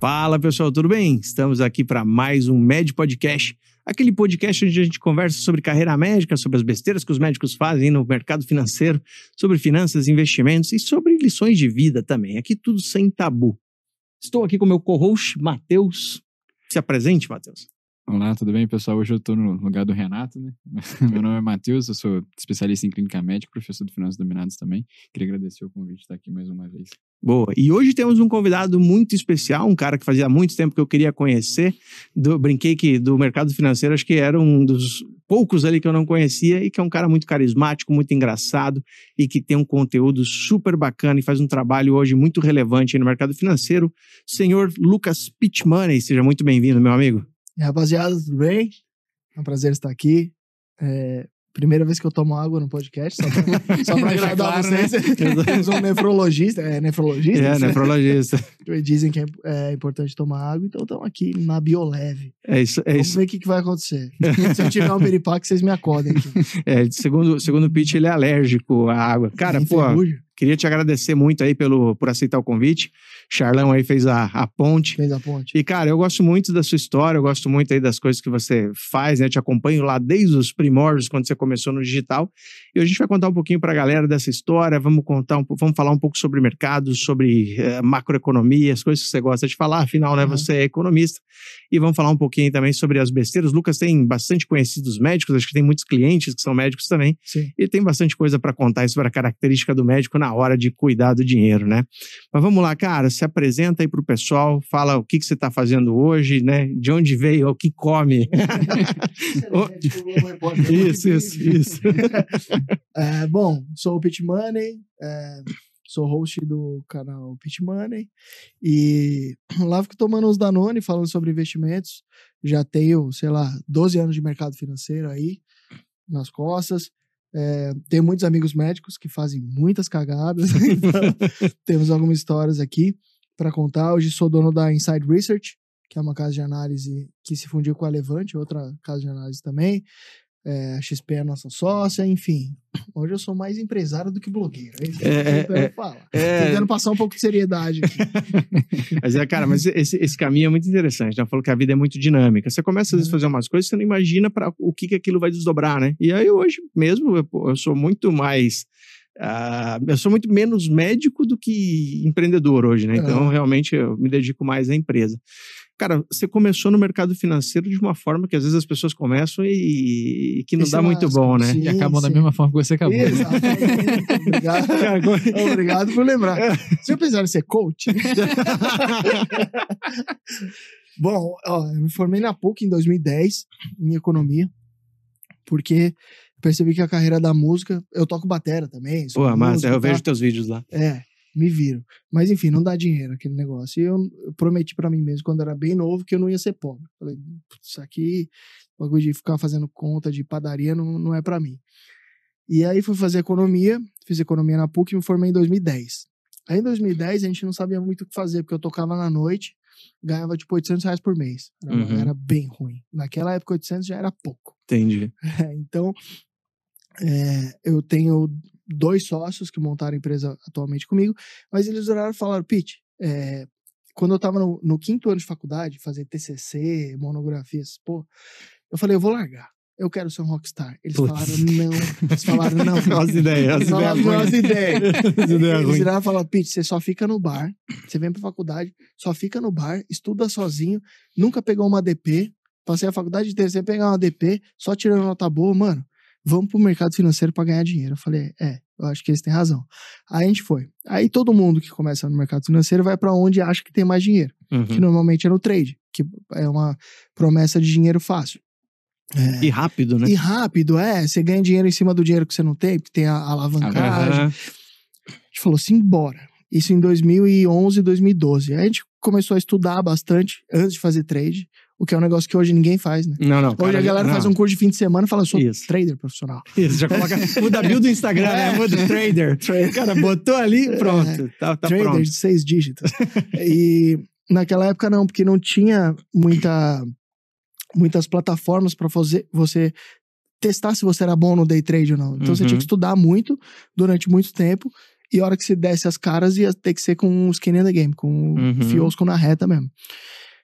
Fala pessoal, tudo bem? Estamos aqui para mais um Med Podcast, aquele podcast onde a gente conversa sobre carreira médica, sobre as besteiras que os médicos fazem no mercado financeiro, sobre finanças, investimentos e sobre lições de vida também. Aqui tudo sem tabu. Estou aqui com meu co-host, Matheus. Se apresente, Matheus. Olá, tudo bem, pessoal? Hoje eu estou no lugar do Renato, né? Meu nome é Matheus, eu sou especialista em clínica médica, professor de finanças dominadas também. Queria agradecer o convite de estar aqui mais uma vez. Boa. E hoje temos um convidado muito especial, um cara que fazia muito tempo que eu queria conhecer. Do, brinquei que do mercado financeiro, acho que era um dos poucos ali que eu não conhecia e que é um cara muito carismático, muito engraçado e que tem um conteúdo super bacana e faz um trabalho hoje muito relevante no mercado financeiro. Senhor Lucas Pitmoney, seja muito bem-vindo, meu amigo. E rapaziada, tudo bem? É um prazer estar aqui. É, primeira vez que eu tomo água no podcast, só pra, só pra agradar claro, vocês. né? Temos um nefrologista, é nefrologista? É, nefrologista. Dizem que é, é importante tomar água, então estamos aqui na Bioleve. É isso, é Vamos isso. ver o que, que vai acontecer. Se eu tiver um peripaque, vocês me acordem aqui. É, segundo, segundo o Pete, ele é alérgico à água. Cara, pô, ferrugem. Queria te agradecer muito aí pelo, por aceitar o convite. Charlão aí fez a, a ponte. Fez a ponte. E, cara, eu gosto muito da sua história, eu gosto muito aí das coisas que você faz, né? Te acompanho lá desde os primórdios, quando você começou no digital. E a gente vai contar um pouquinho pra galera dessa história, vamos contar um, vamos falar um pouco sobre mercado, sobre eh, macroeconomia, as coisas que você gosta de falar, afinal, né? Uhum. Você é economista. E vamos falar um pouquinho também sobre as besteiras. O Lucas tem bastante conhecidos médicos, acho que tem muitos clientes que são médicos também. Sim. E tem bastante coisa para contar sobre a característica do médico na hora de cuidar do dinheiro, né? Mas vamos lá, cara, se apresenta aí pro pessoal, fala o que, que você tá fazendo hoje, né? De onde veio, o que come. isso, isso, isso. É, bom, sou o Pit Money, é, sou host do canal Pit Money e lá fico tomando uns Danone falando sobre investimentos. Já tenho, sei lá, 12 anos de mercado financeiro aí nas costas. É, tenho muitos amigos médicos que fazem muitas cagadas, então temos algumas histórias aqui para contar. Hoje sou dono da Inside Research, que é uma casa de análise que se fundiu com a Levante, outra casa de análise também. É, a XP é a nossa sócia, enfim. Hoje eu sou mais empresário do que blogueiro. É É, é, tentando é. É, Tentando passar um pouco de seriedade aqui. mas é, cara, mas esse, esse caminho é muito interessante, né? Falou que a vida é muito dinâmica. Você começa às vezes a fazer umas coisas, você não imagina para o que, que aquilo vai desdobrar, né? E aí hoje mesmo eu, eu sou muito mais. ah, eu sou muito menos médico do que empreendedor hoje, né? Então, realmente, eu me dedico mais à empresa. Cara, você começou no mercado financeiro de uma forma que às vezes as pessoas começam e, e que não E se dá muito lascam, bom, né? E acabam da mesma forma que você acabou. né? Obrigado. Obrigado por lembrar. Você pensar em ser coach? Bom, ó, eu me formei na PUC em 2010, em economia, porque percebi que a carreira da música. Eu toco batera também. Pô, mas eu tá? vejo teus vídeos lá. É, me viro. Mas enfim, não dá dinheiro aquele negócio. E eu, eu prometi pra mim mesmo, quando era bem novo, que eu não ia ser pobre. Falei, "Putz, isso aqui, bagulho de ficar fazendo conta de padaria não, não é pra mim. E aí fui fazer economia, fiz economia na PUC e me formei em 2010. Aí em 2010 a gente não sabia muito o que fazer, porque eu tocava na noite, ganhava tipo 800 reais por mês. Era, Uhum. era bem ruim. Naquela época 800 já era pouco. Entendi. É, então, é, eu tenho dois sócios que montaram a empresa atualmente comigo, mas eles oraram e falaram, Pete, é, quando eu tava no, no quinto ano de faculdade, fazer TCC, monografias, pô, eu falei, eu vou largar. Eu quero ser um rockstar. Eles Putz. falaram, não. Eles falaram, não. As ideias, Eles falaram, ideias ideias. As ideias Eles viraram e falaram, Pete, você só fica no bar, você vem pra faculdade, só fica no bar, estuda sozinho, nunca pegou uma DP, passei a faculdade inteira sem pegar uma DP, só tirando nota boa, mano, vamos pro mercado financeiro pra ganhar dinheiro. Eu falei, é, eu acho que eles têm razão. Aí a gente foi. Aí todo mundo que começa no mercado financeiro vai pra onde acha que tem mais dinheiro, Uhum. que normalmente é no trade, que é uma promessa de dinheiro fácil. É, E rápido, né? e rápido, é, você ganha dinheiro em cima do dinheiro que você não tem, porque tem a alavancagem, Aham. a gente falou assim, bora. Isso em 2011, 2012. Aí a gente começou a estudar bastante antes de fazer trade, o que é um negócio que hoje ninguém faz, né? Não, não. Hoje cara, a galera não. faz um curso de fim de semana e fala, sou Isso. trader profissional. Isso, já coloca. Muda a bio do Instagram, né? Muda trader. Cara, botou ali, pronto. Tá, tá trader pronto. de seis dígitos. e naquela época não, porque não tinha muita, muitas plataformas para fazer você testar se você era bom no day trade ou não. Então você Uhum. tinha que estudar muito durante muito tempo E a hora que você desce as caras, ia ter que ser com o skin in the game, com Uhum. o fiosco na reta mesmo.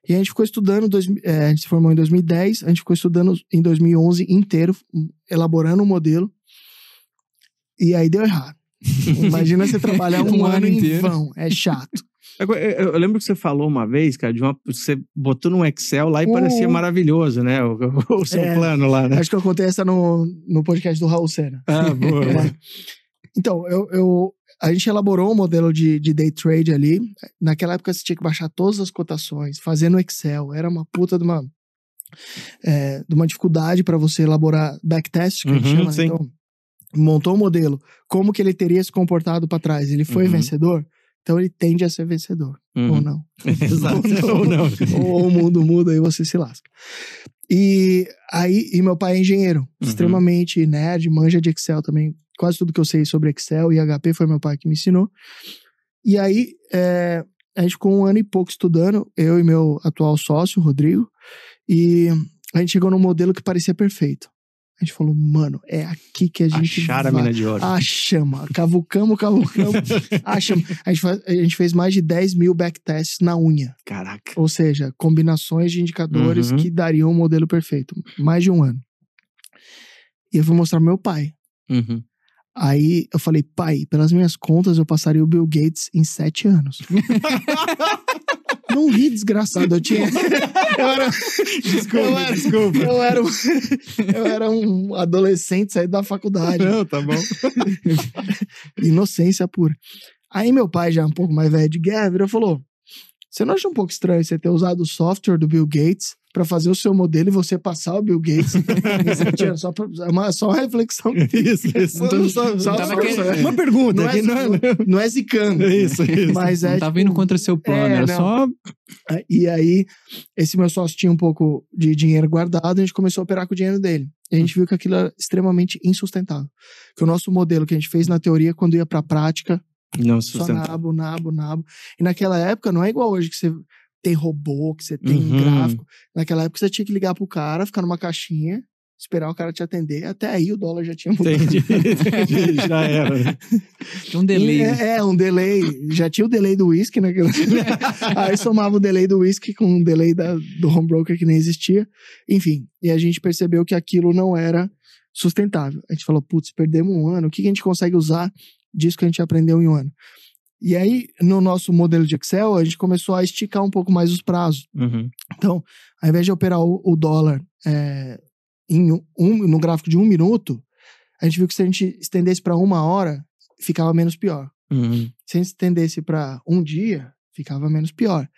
E a gente ficou estudando, dois, é, a gente se formou em 2010, a gente ficou estudando em 2011 inteiro, elaborando um modelo. E aí deu errado. Imagina você trabalhar um, Um ano, ano em inteiro. vão, é chato. Agora, Eu, eu lembro que você falou uma vez, cara, de uma. Você botou num Excel lá e parecia maravilhoso, né? O, o seu É. plano lá, né? Acho que eu contei essa no, no podcast do Raul Senna. Ah, boa. Então, eu, eu- a gente elaborou um modelo de, de day trade ali. Naquela época você tinha que baixar todas as cotações, fazer no Excel. Era uma puta de uma, é, de uma dificuldade para você elaborar backtest, que a gente Uhum, chama. né? sim. Então, montou o modelo. Como que ele teria se comportado para trás? Ele foi Uhum. vencedor? Então ele tende a ser vencedor, ou Uhum. não. Exato. Ou não. ou o mundo muda e você se lasca. E aí, e meu pai é engenheiro, Uhum. extremamente nerd, manja de Excel também. Quase tudo que eu sei sobre Excel e HP foi meu pai que me ensinou. E aí, é, a gente ficou um ano e pouco estudando, eu e meu atual sócio, Rodrigo, e a gente chegou num modelo que parecia perfeito. A gente falou, mano, é aqui que a gente Achar a mina de ouro. Achamos, cavucamos, cavucamos, achamos. A gente, faz- a gente fez mais de 10 mil backtests na unha. Caraca. Ou seja, combinações de indicadores Uhum. que dariam um modelo perfeito. Mais de um ano. E eu fui mostrar pro meu pai. Uhum. Aí eu falei, pai, pelas minhas contas, eu passaria o Bill Gates em sete anos. Não ri, desgraçado. Eu tinha. Eu era, Desculpa, eu era, desculpa. Eu era, um, eu era um adolescente saído da faculdade. Não, tá bom. Inocência pura. Aí meu pai, já um pouco mais velho de guerra, virou e falou: Você não acha um pouco estranho você ter usado o software do Bill Gates pra fazer o seu modelo e você passar o Bill Gates anos? Só, pra- é uma, só uma reflexão. Isso, isso. Só- só- só- Uma pergunta Não é, não é? não, não é zicando. Isso, isso. Mas é. não tava tipo, indo contra seu plano, é, era não. só. E aí, esse meu sócio tinha um pouco de dinheiro guardado, a gente começou a operar com o dinheiro dele. E a gente viu que aquilo era extremamente insustentável. Que o nosso modelo que a gente fez na teoria, quando ia pra prática, Não só sustentável. nabo, nabo, nabo. E naquela época não é igual hoje que você tem robô, que você tem Uhum. gráfico. Naquela época você tinha que ligar pro cara, ficar numa caixinha, esperar o cara te atender. Até aí o dólar já tinha mudado. Entendi, entendi, já era. né? Tinha um delay. né? É, é, um delay. Já tinha o delay do whisky naquele. Aí somava o delay do whisky com o delay da, do home broker que nem existia. Enfim, e a gente percebeu que aquilo não era sustentável. A gente falou, putz, perdemos um ano, o que que a gente consegue usar disso que a gente aprendeu em um ano? E aí, no nosso modelo de Excel, a gente começou a esticar um pouco mais os prazos. Uhum. Então, ao invés de operar o, o dólar é, em um, no gráfico de um minuto, a gente viu que se a gente estendesse para uma hora, ficava menos pior. Uhum. Se a gente estendesse para um dia, ficava menos pior.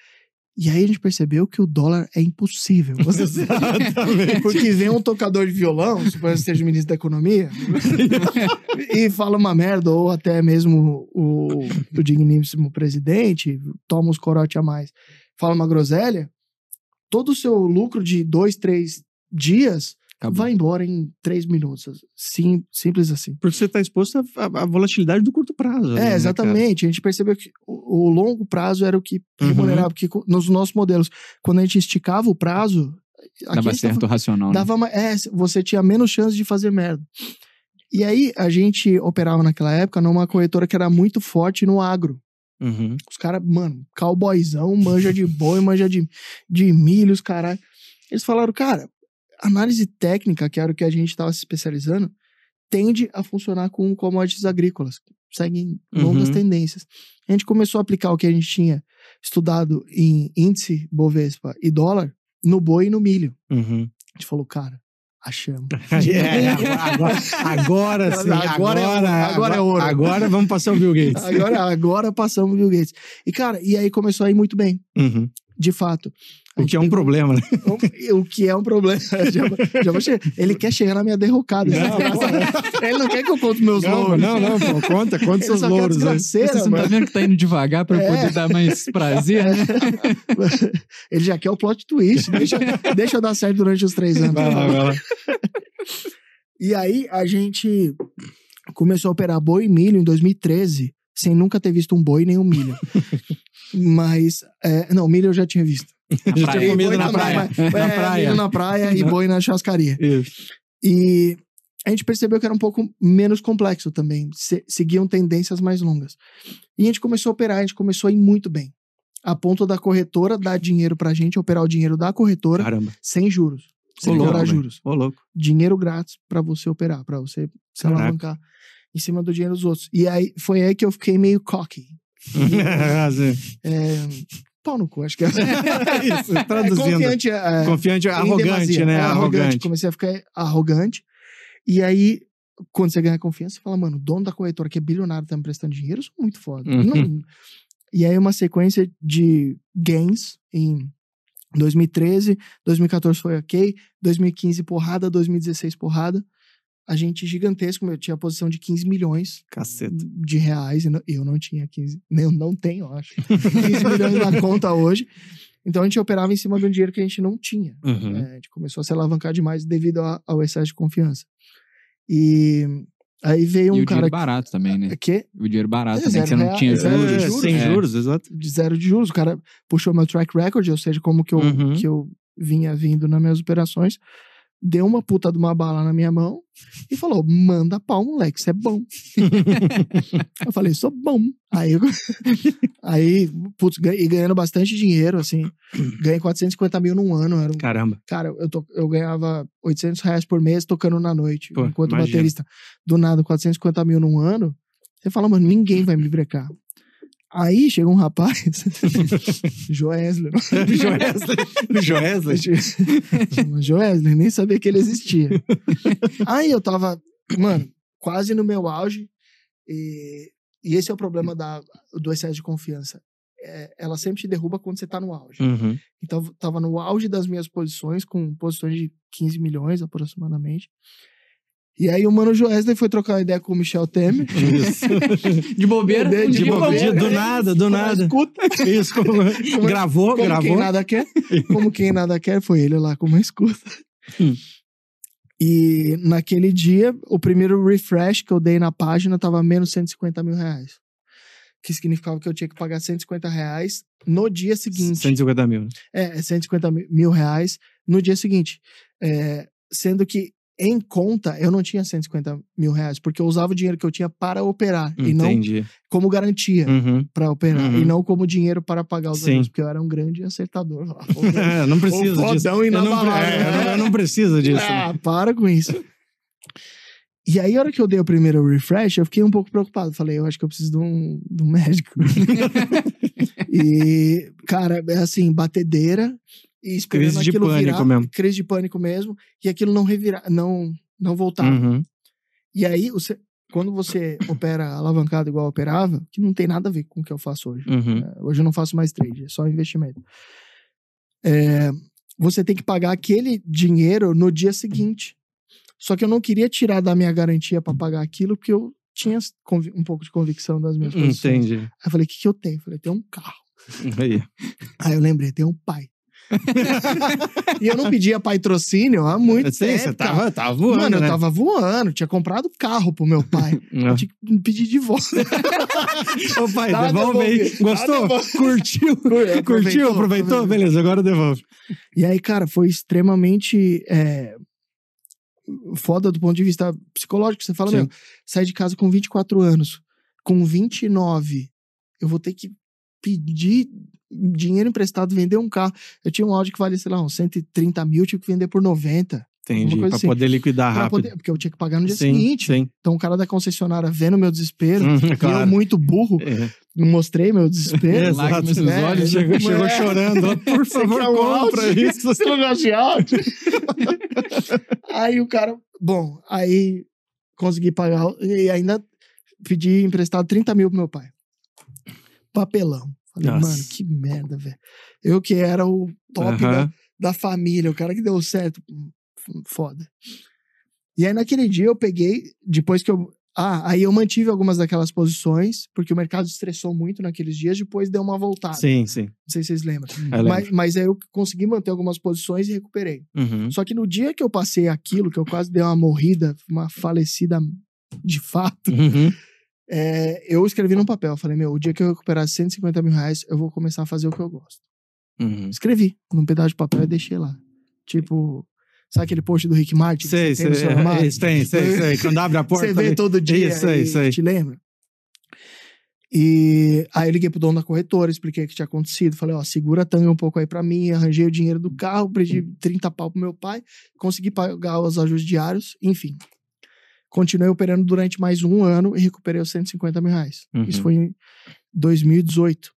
E aí a gente percebeu que o dólar é impossível. Você Exatamente. porque vem um tocador de violão, suponho que seja o ministro da Economia, e fala uma merda, ou até mesmo o, o digníssimo presidente, toma uns corote a mais, fala uma groselha, todo o seu lucro de dois, três dias Acabou. vai embora em três minutos. Sim, simples assim. Porque você está exposto à, à- volatilidade do curto prazo. ali, né, É, cara? exatamente. a gente percebeu que o, o longo prazo era o que Uhum. remunerava, porque co- nos nossos modelos, quando a gente esticava o prazo, Dava certo racional, né? dava ma- é, você tinha menos chance de fazer merda. E aí a gente operava naquela época numa corretora que era muito forte no agro. Uhum. Os caras, mano, cowboyzão, manja de boi, manja de, de milho, os caras. Eles falaram, cara, análise técnica, que era o que a gente estava se especializando, tende a funcionar com commodities agrícolas. Seguem longas Uhum. tendências. A gente começou a aplicar o que a gente tinha estudado em índice, Bovespa e dólar no boi e no milho. Uhum. A gente falou, cara, achamos. É, agora, agora sim, Agora agora, é- agora é ouro. Agora vamos passar o Bill Gates. Agora, agora passamos o Bill Gates. E, cara, e aí começou a ir muito bem, Uhum. de fato. O que é um problema, né? O, o que é um problema. já, já. Ele quer chegar na minha derrocada. Não, desgraçado. Ele não quer que eu conte meus Não, louros. não, não, pô, conta, conta Ele seus louros desgraceira, Você não tá vendo que tá indo devagar pra eu É. poder dar mais prazer, né? Ele já quer o plot twist. Deixa, deixa eu dar certo durante os três anos. Vai lá, vai lá. E aí a gente começou a operar boi e milho em 2013, sem nunca ter visto um boi nem um milho. Mas, é, não, milho eu já tinha visto. Na Já praia. tinha comido Boi na praia. mas- Na é, praia. na praia e boi na churrascaria. Isso. E a gente percebeu que era um pouco menos complexo também. Se, seguiam tendências mais longas. E a gente começou a operar, a gente começou a ir muito bem. A ponto da corretora dar dinheiro pra gente, operar o dinheiro da corretora Caramba. sem juros. Sem cobrar juros. Ô, louco. Dinheiro grátis pra você operar, pra você se Caraca. alavancar em cima do dinheiro dos outros. E aí foi aí que eu fiquei meio cocky. Assim, É, pau no cu, acho que é. Isso, É, traduzindo. confiante, é, Confiante, arrogante, demasia. né? É, arrogante. Comecei a ficar arrogante. E aí, quando você ganha confiança, você fala, mano, o dono da corretora que é bilionário tá me prestando dinheiro, eu sou muito foda. Uhum. Não- E aí, uma sequência de gains em 2013, 2014 foi ok, 2015 porrada, 2016 porrada. A gente gigantesco, eu tinha a posição de 15 milhões Caceta. de reais, e eu não tinha 15, nem- eu não tenho, eu acho, 15 milhões na conta hoje. Então a gente operava em cima de um dinheiro que a gente não tinha. Uhum. né? A gente começou a se alavancar demais devido a- ao excesso de confiança. E aí veio e um o cara dinheiro barato também, né? que O dinheiro barato É, também, que você zero não real- tinha zero juros. de É, juros, sem É. juros, exato. de zero de juros, o cara puxou meu track record, ou seja, como que eu, Uhum. que eu vinha vindo nas minhas operações, deu uma puta de uma bala na minha mão e falou: manda pau, moleque, isso é bom. eu falei, sou bom. Aí, aí putz, e ganhando bastante dinheiro, assim, ganhei 450 mil num ano. Era um, Caramba. cara, eu, to, eu ganhava 800 reais por mês tocando na noite, Pô, enquanto imagina. baterista. Do nada, 450 mil num ano, você fala, mano, ninguém vai me brecar. Aí chega um rapaz. Joesley. Chama Joesley, nem sabia que ele existia. Aí eu tava, mano, quase no meu auge. E, e esse é o problema da, do excesso de confiança. É, ela sempre te derruba quando você tá no auge. Uhum. Então, tava no auge das minhas posições, com posições de 15 milhões aproximadamente. E aí o Mano Joesley foi trocar uma ideia com o Michel Temer. Isso. De bobeira, De um dia bobeira, do nada, do Como nada. escuta, Isso, como- gravou, como gravou. quem nada quer. Como quem nada quer, foi ele lá como escuta. Hum. E naquele dia, o primeiro refresh que eu dei na página tava menos 150 mil reais. Que significava que eu tinha que pagar 150 reais no dia seguinte. 150 mil. né? É, 150 mi- mil reais no dia seguinte. É, sendo que em conta eu não tinha 150 mil reais, porque eu usava o dinheiro que eu tinha para operar e não Entendi. como garantia Uhum. para operar Uhum. e não como dinheiro para pagar os alunos, porque eu era um grande acertador. lá. É, não precisa disso. fodão Eu não, inabalável. é, não- eu não preciso disso. né? Ah, para com isso. E aí, a hora que eu dei o primeiro refresh, eu fiquei um pouco preocupado. Falei, eu acho que eu preciso de um, de um médico. e, cara, é assim, batedeira e esperando Crise de aquilo pânico virar. mesmo. Crise de pânico mesmo. E aquilo não revirar, não, não voltar. Uhum. E aí, você- quando você opera alavancado igual operava, que não tem nada a ver com o que eu faço hoje. Uhum. É, Hoje eu não faço mais trade, é só investimento. É, você tem que pagar aquele dinheiro no dia seguinte. Só que eu não queria tirar da minha garantia para pagar aquilo, porque eu tinha um pouco de convicção das minhas posições. Entendi. Aí eu falei, o que, que eu tenho? Eu falei, tem um carro. Aí. Aí eu lembrei, tem um pai. e eu não pedia patrocínio há muito Sim, tempo. você tava, tava voando, Mano, eu né? tava voando, tinha comprado carro pro meu pai. Eu tinha que pedir de volta. Ô pai, Tá devolve aí. Gostou? Tá. Curtiu? Curtiu? Aproveitou? Aproveitou? Beleza, agora devolve. E aí, cara, foi extremamente é, foda do ponto de vista psicológico. Você fala, Sim. meu, sai de casa com 24 anos, com 29, eu vou ter que pedir dinheiro emprestado, vender um carro. Eu tinha um Audi que valia, sei lá, uns 130 mil, tive que vender por 90. Entendi. Pra assim. poder liquidar pra rápido. poder- porque eu tinha que pagar no dia sim, seguinte. Sim. Então o cara da concessionária vendo meu desespero, Hum, e eu claro. muito burro, É. mostrei meu desespero. Exato. Nos É, olhos. Chegou, É. chegou chorando. ó, Por favor, compra isso. Você não gosta de Audi? aí o cara, bom, aí consegui pagar e ainda pedi emprestado 30 mil pro meu pai. Papelão. Falei, Nossa. mano, que merda, velho. Eu que era o top da, Aham. da família, o cara que deu certo. Foda. E aí naquele dia eu peguei, depois que eu. Ah, aí eu mantive algumas daquelas posições, porque o mercado estressou muito naqueles dias, depois deu uma voltada. Sim, sim. Não sei se vocês lembram. Mas, mas aí eu consegui manter algumas posições e recuperei. Uhum. Só que no dia que eu passei aquilo, que eu quase dei uma morrida, uma falecida de fato, Uhum. É, eu escrevi num papel. Falei, meu, o dia que eu recuperar 150 mil reais, eu vou começar a fazer o que eu gosto. Uhum. Escrevi num pedaço de papel e deixei lá. Tipo, Sabe aquele post do Rick Martin? Sei, tem sei. armário? É, isso, tem, sei, sei. Quando abre a porta. Você vê ali- todo dia Isso, sei, e sei. te lembra? E aí eu liguei pro dono da corretora, expliquei o que tinha acontecido. Falei, ó, segura a tanga um pouco aí pra mim. Arranjei o dinheiro do carro, pedi 30 pau pro meu pai. Consegui pagar os ajustes diários, enfim. Continuei operando durante mais um ano e recuperei os 150 mil reais. Uhum. Isso foi em 2018.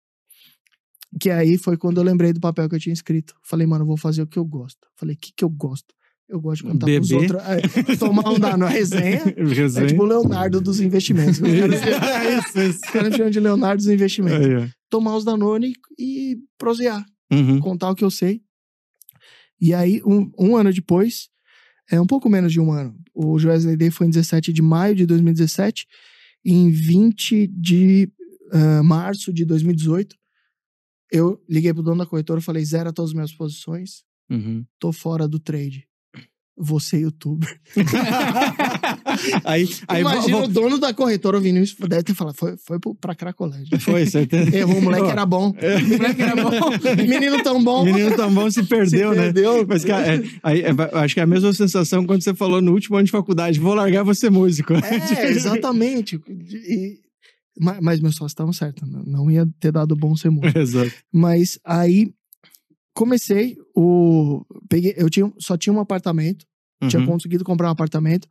Que aí foi quando eu lembrei do papel que eu tinha escrito. Falei, mano, vou fazer o que eu gosto. Falei, o que, que eu gosto? Eu gosto de contar pros Beber. outros. é, tomar um dano, a resenha. É Resenha. tipo o Leonardo dos investimentos. Os caras- me chamam de Leonardo dos investimentos. Tomar os Danone e prosear, Uhum. contar o que eu sei. E aí, um, um ano depois, é um pouco menos de um ano. O Wesley Day foi em 17 de maio de 2017. E em 20 de ah, março de 2018, eu liguei pro dono da corretora e falei: zera todas as minhas posições, Uhum. tô fora do trade. Você, youtuber. aí, aí Imagina o dono da corretora ouvindo isso, deve ter falado: foi, foi pra Cracolândia. Foi, certeza. Errou, o moleque era bom. O moleque era bom. Menino tão bom. Menino tão bom se perdeu, Se né? perdeu. Mas, cara, é, aí, é, acho que é a mesma sensação quando você falou no último ano de faculdade: vou largar você músico. É, exatamente. E- ma- mas meus sócios estavam certos. Não não ia ter dado bom ser músico. Exato. Mas aí comecei o. Peguei, eu tinha, só tinha um apartamento. Tinha Uhum. conseguido comprar um apartamento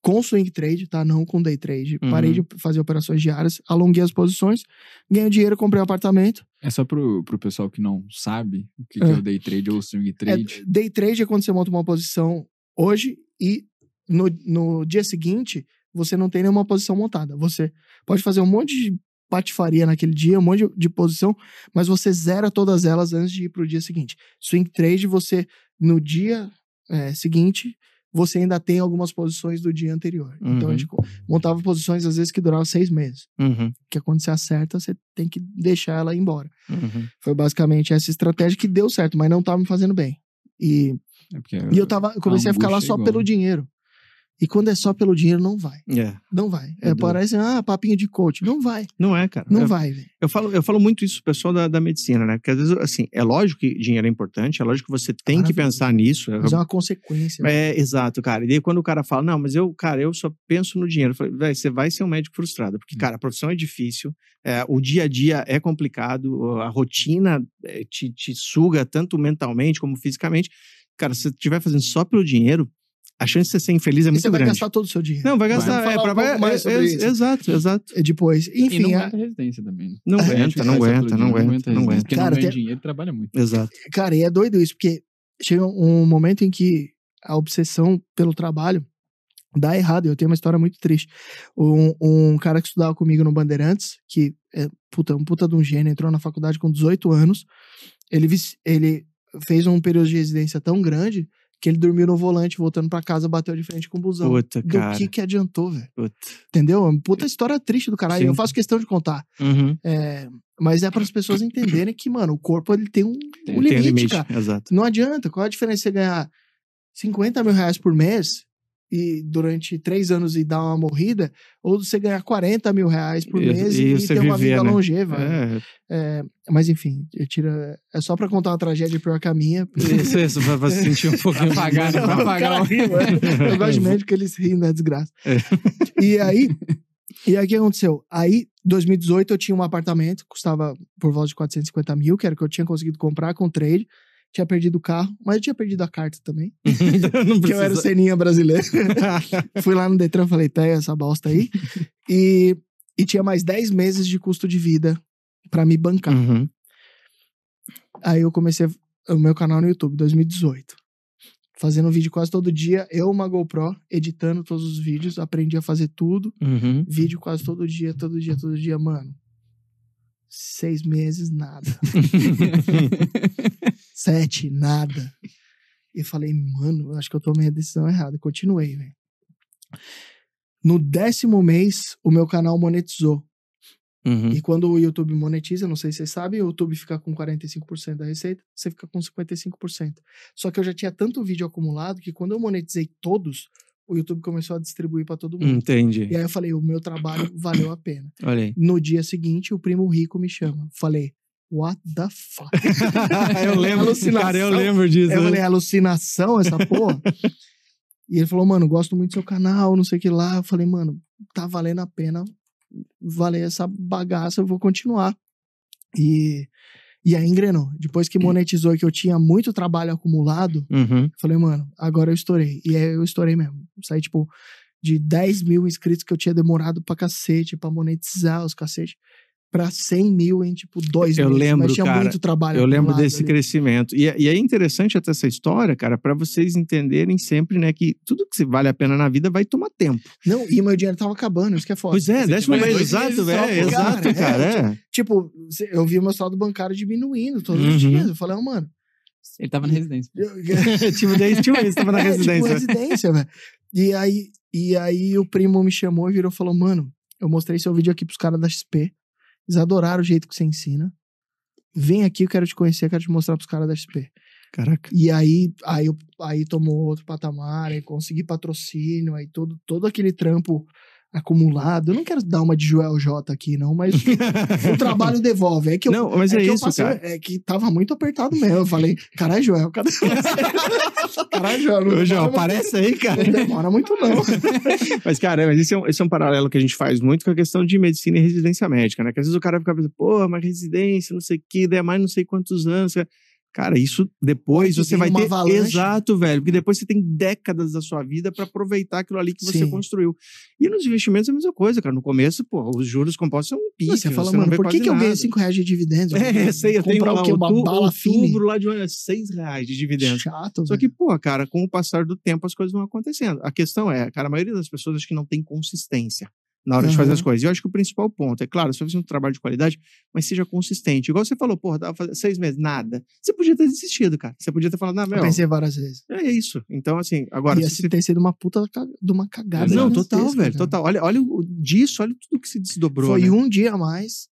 com swing trade, tá? Não com day trade. Uhum. Parei de fazer operações diárias, alonguei as posições, ganhei dinheiro, comprei um apartamento. É só pro, pro pessoal que não sabe o que, que É. é o day trade ou o swing É, trade. day trade é quando você monta uma posição hoje e no, no dia seguinte você não tem nenhuma posição montada. Você pode fazer um monte de patifaria naquele dia, um monte de, de posição, mas você zera todas elas antes de ir pro dia seguinte. Swing trade, você, no dia é, seguinte, você ainda tem algumas posições do dia anterior. Então a Uhum. gente co- montava posições, às vezes, que duravam seis meses. Uhum. Que quando você acerta, você tem que deixar ela ir embora. Uhum. Foi basicamente essa estratégia que deu certo, mas não tava me fazendo bem. E É e eu tava, eu comecei a ficar lá angústia só é pelo dinheiro. E quando é só pelo dinheiro, não vai. É. Não vai. É É, parece, ah, papinho de coach. Não vai. Não é, cara. Não É- vai, velho. Eu falo, eu falo muito isso pessoal da, da medicina, né? Porque às vezes, assim, é lógico que dinheiro é importante, é lógico que você tem que pensar nisso. É, Mas é uma consequência. é, exato, cara. E daí quando o cara fala, não, mas eu, cara, eu só penso no dinheiro. Eu falei, velho, você vai ser um médico frustrado, porque, cara, a profissão é difícil, é, o dia a dia é complicado, a rotina é, te, te suga tanto mentalmente como fisicamente. Cara, se você estiver fazendo só pelo dinheiro, a chance de você ser infeliz é e muito você vai grande. gastar todo o seu dinheiro. Não, vai Vai. gastar. Vamos É, falar pra, um pouco mais é- sobre é- isso. Exato, exato. E Depois, E enfim, não a- aguenta resistência também. né? Não aguenta, não aguenta, não aguenta, não aguenta. Porque Cara, não ganha tem- dinheiro trabalha muito. Exato. cara, e é doido isso, porque chega um momento em que a obsessão pelo trabalho dá errado. Eu tenho uma história muito triste. Um, um cara que estudava comigo no Bandeirantes, que é puta, um puta de um gênio, entrou na faculdade com 18 anos. Ele, ele fez um período de residência tão grande que ele dormiu no volante, voltando pra casa, bateu de frente com o busão. Puta, do cara. que que adiantou, velho? Entendeu? É uma puta história triste do caralho. Sim. Eu faço questão de contar. Uhum. É, mas é para as pessoas entenderem que, mano, o corpo ele tem um, Tem- um Tem limite, cara. Exato. Não adianta. Qual a diferença de você ganhar 50 mil reais por mês e durante três anos e dar uma morrida, ou você ganhar 40 mil reais por E- mês e e, você ter uma viver, vida né? longeva. É, É, mas enfim, eu tira, é só pra contar uma tragédia pior que a minha. isso, isso, pra pra se sentir um pouquinho Apagar, né? Pra O apagar é. Eu gosto de médico que eles riem da desgraça. É. E aí, e aí o que aconteceu? Aí, 2018, eu tinha um apartamento, custava por volta de 450 mil, que era o que eu tinha conseguido comprar com trade. Tinha perdido o carro, mas eu tinha perdido a carta também. Que eu era o. Seninha brasileiro. Fui lá no Detran falei, pega essa bosta aí. E, e tinha mais 10 meses de custo de vida pra me bancar. Uhum. Aí eu comecei o meu canal no YouTube, 2018. Fazendo vídeo quase todo dia. Eu, uma GoPro, editando todos os vídeos. Aprendi a fazer tudo. Uhum. Vídeo quase todo dia, todo dia, todo dia. Mano, seis meses, nada. Sete, nada. E falei, mano, eu acho que eu tomei a decisão errada. Continuei, velho. No décimo mês, o meu canal monetizou. Uhum. E quando o YouTube monetiza, não sei se vocês sabem, o YouTube fica com 45% da receita, você fica com 55%. Só que eu já tinha tanto vídeo acumulado que quando eu monetizei todos, o YouTube começou a distribuir para todo mundo. Entendi. E aí eu falei, o meu trabalho valeu a pena. Olha aí. No dia seguinte, o primo rico me chama. Falei, what the fuck? eu lembro, Alucinação. cara, eu lembro disso. Eu falei, é alucinação essa porra? e ele falou, mano, gosto muito do seu canal, não sei o que lá. Eu falei, mano, tá valendo a pena valer essa bagaça, eu vou continuar. E, e aí engrenou. Depois que monetizou, que eu tinha muito trabalho acumulado, Uhum. falei, mano, agora eu estourei. E aí eu estourei mesmo. Saí, tipo, de 10 mil inscritos que eu tinha demorado pra cacete, pra monetizar os cacete, pra 100 mil em, tipo, dois Eu meses. lembro, Mas tinha cara, muito trabalho Eu lembro desse ali. crescimento. E, é- e é interessante até essa história, cara, para vocês entenderem sempre, né, que tudo que vale a pena na vida vai tomar tempo. Não, e meu dinheiro tava acabando, isso que é foda. Pois é, décimo mês, exato, velho, pô. exato, Cara, cara. é, é. Tipo, eu vi o meu saldo bancário diminuindo todos Uhum. os dias. Eu falei, oh, mano. Ele tava na residência. tipo, desde tinha um mês, tava na É, residência. Tipo, residência, velho. E aí, e aí o primo me chamou e virou e falou: Mano, eu mostrei seu vídeo aqui pros caras da XP. Eles adoraram o jeito que você ensina. Vem aqui, eu quero te conhecer, eu quero te mostrar pros caras da XP. Caraca. E aí, aí, aí tomou outro patamar, aí consegui patrocínio, aí todo, todo aquele trampo acumulado. Eu não quero dar uma de Joel J aqui, não, mas o trabalho devolve. É que eu, Não, mas é, que eu isso, passei- cara. É que tava muito apertado mesmo. Eu falei, caralho, Joel, cadê você? caralho, Joel, não Ô, demora aparece aí, cara. Não demora muito, não. Mas, cara, mas esse é, um, esse é um paralelo que a gente faz muito com a questão de medicina e residência médica, né? Que às vezes o cara fica pensando, pô, mas residência, não sei o quê, daí é mais não sei quantos anos. Cara, isso depois Pode você vai ter. avalanche. Exato, velho. Porque depois você tem décadas da sua vida pra aproveitar aquilo ali que você Sim. construiu. E nos investimentos é a mesma coisa, cara. No começo, pô, os juros compostos são um pique. Não, você fala, não mano, por que, que eu nada. 5 reais de dividendos? É, sei, eu tenho lá o quê? Uma outu- bala outubro lá de um ano, 6 reais de dividendos. Chato, Só velho. que, pô, cara, com o passar do tempo as coisas vão acontecendo. A questão é, cara, a maioria das pessoas acho que não tem consistência na hora de fazer as coisas. E eu acho que o principal ponto é, claro, você vai fazer um trabalho de qualidade, mas seja consistente. Igual você falou, porra, dava fazer seis meses, nada. Você podia ter desistido, cara. Você podia ter falado, não, Eu meu, pensei várias vezes. é isso. Então, assim, agora... Ia se se você- ter sido uma puta de uma cagada. Não, total, velho, cara. total. Olha, olha o disso, olha tudo que se desdobrou, Foi né? um dia a mais,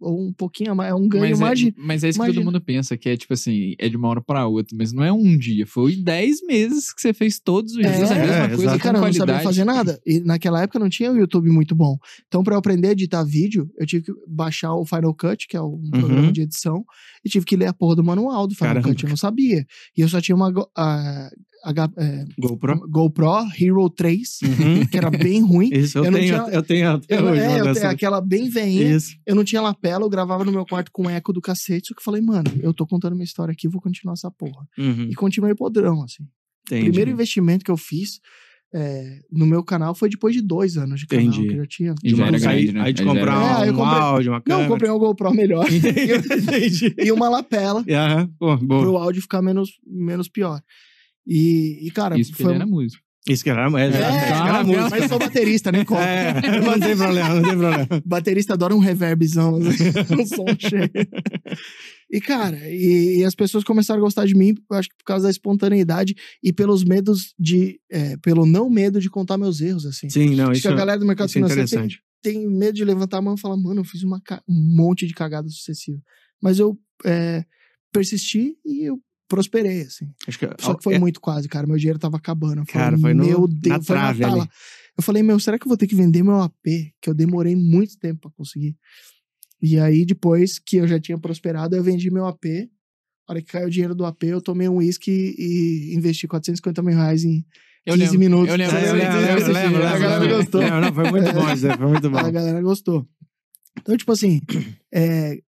ou um pouquinho a mais, é um ganho Mas mais é, de... mas é isso que imagina. todo mundo pensa, que é tipo assim, é de uma hora pra outra, mas não é um dia, foi 10 meses que você fez todos os É, dias a mesma é, coisa. E, cara, eu não sabia fazer nada. E naquela época não tinha o YouTube muito bom. Então, pra eu aprender a editar vídeo, eu tive que baixar o Final Cut, que é um programa de edição, e tive que ler a porra do manual do Final Caramba. Cut. Eu não sabia. E eu só tinha uma a- H- é, GoPro. GoPro Hero 3, Uhum. que era bem ruim. Isso, eu, Eu não tenho, tinha- eu tenho até Eu, hoje é, eu tenho aquela bem veinha. Isso. Eu não tinha lapela, eu gravava no meu quarto com eco do cacete. Só que eu falei, mano, eu tô contando minha história aqui, vou continuar essa porra. Uhum. E continuei podrão, assim. Entendi. O primeiro investimento que eu fiz é, no meu canal foi depois de dois anos de canal, Entendi. que eu já tinha. E já era Aí- grande, né? Aí de comprar É, aí eu um comprei- áudio, uma Não, câmera. eu comprei um GoPro melhor Entendi. e uma lapela Aham, pô, boa. pro áudio ficar menos, menos pior. E, e cara, Isso que foi... ele era músico. Isso que era, é, É, isso que era cara, música. mas sou baterista, nem conta. É, não tem problema, não tem problema. Baterista adora um reverbzão, assim, um som cheio. E, cara, e, e as pessoas começaram a gostar de mim, eu acho que por causa da espontaneidade e pelos medos de. é, pelo não medo de contar meus erros, assim. Sim, não, acho isso, que a galera do mercado é financeiro tem, tem medo de levantar a mão e falar, mano, eu fiz uma um monte de cagada sucessiva. Mas eu é, persisti e eu prosperei, assim. Acho que, Só que foi é, muito quase, cara. Meu dinheiro tava acabando. Eu Cara, falei, foi no- meu na Deus, foi na trave tala. ali. Eu falei, meu, será que eu vou ter que vender meu AP? Que eu demorei muito tempo pra conseguir. E aí, depois que eu já tinha prosperado, eu vendi meu AP. A hora que caiu o dinheiro do AP, eu tomei um uísque e investi 450 mil reais em Eu 15 lembro, minutos. eu lembro, É, eu lembro, eu lembro, A galera gostou. Não, não, foi muito bom, Zé, foi muito bom. A galera gostou. Então, tipo assim, é,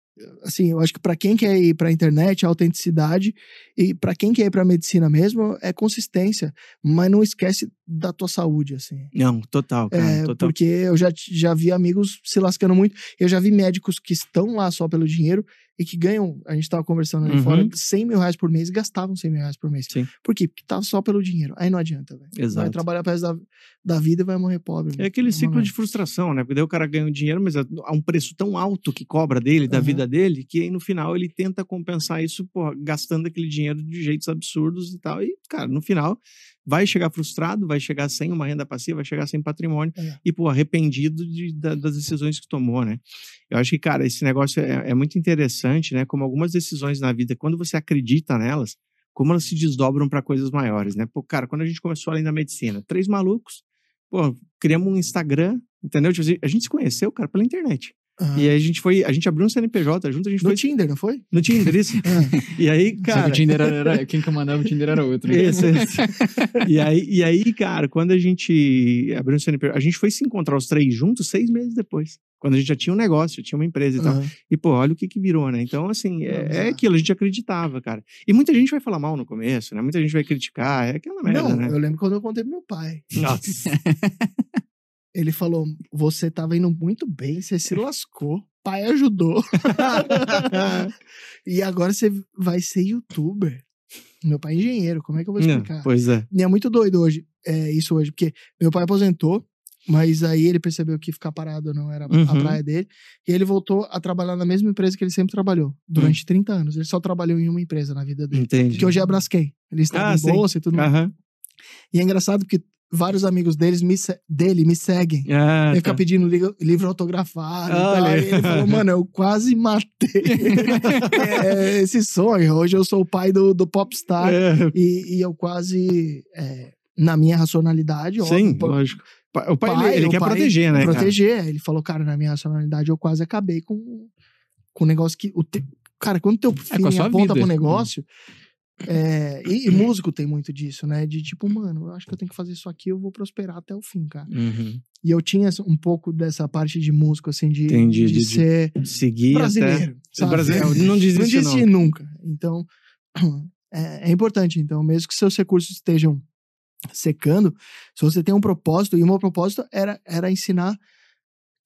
assim, eu acho que pra quem quer ir internet, a autenticidade, e pra quem quer ir pra medicina mesmo, é consistência. Mas não esquece da tua saúde, assim. Não, total, cara, É, total. porque eu já, já vi amigos se lascando muito. Eu já vi médicos que estão lá só pelo dinheiro e que ganham, a gente tava conversando ali Uhum. fora, 100 mil reais por mês e gastavam 100 mil reais por mês. Sim. Por quê? Porque tava só pelo dinheiro. Aí não adianta, velho. Vai trabalhar pro resto da, da vida e vai morrer pobre. É aquele ciclo de frustração, né? Porque daí o cara ganha o dinheiro, mas há um preço tão alto que cobra dele, da Aham. vida dele, que aí no final ele tenta compensar isso, porra, gastando aquele dinheiro de jeitos absurdos e tal. E, cara, no final vai chegar frustrado, vai chegar sem uma renda passiva, vai chegar sem patrimônio É. e, pô, arrependido de- da- das decisões que tomou, né? Eu acho que, cara, esse negócio é, é muito interessante, né? Como algumas decisões na vida, quando você acredita nelas, como elas se desdobram para coisas maiores, né? Pô, cara, quando a gente começou além da medicina, três malucos, pô, criamos um Instagram, entendeu? Tipo assim, a gente se conheceu, cara, pela internet. Ah, E aí a gente foi, a gente abriu um CNPJ junto, a gente no foi Tinder, não foi? no Tinder, isso. Ah, E aí, Só que cara. o Tinder era, Quem que mandava o Tinder era outro. né? Isso, isso. e, aí, e aí, cara, quando a gente abriu um CNPJ, a gente foi se encontrar os três juntos seis meses depois. Quando a gente já tinha um negócio, já tinha uma empresa e tal. ah. E, pô, olha o que que virou, né? Então, assim, é, é aquilo, a gente acreditava, cara. E muita gente vai falar mal no começo, né? Muita gente vai criticar, é aquela merda, Não, né? eu lembro quando eu contei pro meu pai. Nossa. Ele falou: você tava indo muito bem, você se lascou. Pai ajudou. e agora você vai ser youtuber. Meu pai é engenheiro, como é que eu vou Não, explicar? pois é. E é muito doido hoje, é, isso hoje, porque meu pai aposentou, mas aí ele percebeu que ficar parado não era a Uhum. praia dele, e ele voltou a trabalhar na mesma empresa que ele sempre trabalhou, durante 30 anos. Ele só trabalhou em uma empresa na vida dele, Entendi. que hoje é a Braskem. Ele está Ah, em sim. bolsa e tudo mais. E é engraçado porque vários amigos deles me dele me seguem. Ah, Ele tá. fica pedindo li- livro autografado. Olha. Aí ele falou, mano, eu quase matei é, esse sonho. Hoje eu sou o pai do, do popstar. É, E, e eu quase, é, na minha racionalidade, sim, óbvio, lógico. O pai, pai, ele, ele o quer pai proteger, né? cara? proteger. Ele falou, cara, na minha racionalidade eu quase acabei com com um negócio que. O te- Cara, quando teu a filho sua aponta vida. pro negócio. É, e, e músico tem muito disso, né? De tipo, mano, eu acho que eu tenho que fazer isso aqui, eu vou prosperar até o fim, cara. Uhum. E eu tinha um pouco dessa parte de músico, assim, de, Entendi, de, de- de ser Seguir brasileiro. até... Brasileiro, não desiste, não. desistir nunca. Então, é, é importante. Então, mesmo que seus recursos estejam secando, se você tem um propósito, e o meu propósito era, era ensinar,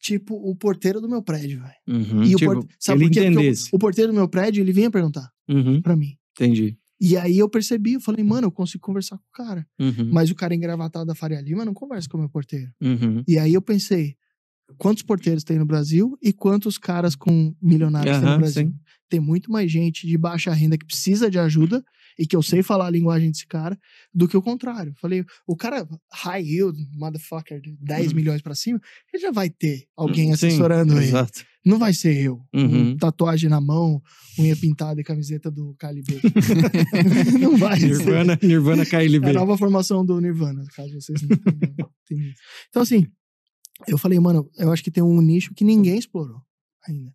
tipo, o porteiro do meu prédio, velho. Uhum. E o Tipo, sabe ele por quê? O-. O, porteiro do meu prédio, ele vinha perguntar Uhum. pra mim. Entendi. E aí eu percebi, eu falei, mano, eu consigo conversar com o cara. Uhum. Mas o cara engravatado da Faria Lima não conversa com o meu porteiro. Uhum. E aí eu pensei, quantos porteiros tem no Brasil e quantos caras com milionários tem Aham, no Brasil? sim. Tem muito mais gente de baixa renda que precisa de ajuda e que eu sei falar a linguagem desse cara do que o contrário. Falei, o cara high yield, motherfucker, de 10 Uhum. milhões pra cima, ele já vai ter alguém Sim, assessorando ele. Exato. Não vai ser eu. Uhum. Tatuagem na mão, unha pintada e camiseta do Calibre. não vai ser. Nirvana, Nirvana KLB. É a nova formação do Nirvana, caso vocês não tenham. Então, assim, eu falei, mano, eu acho que tem um nicho que ninguém explorou ainda.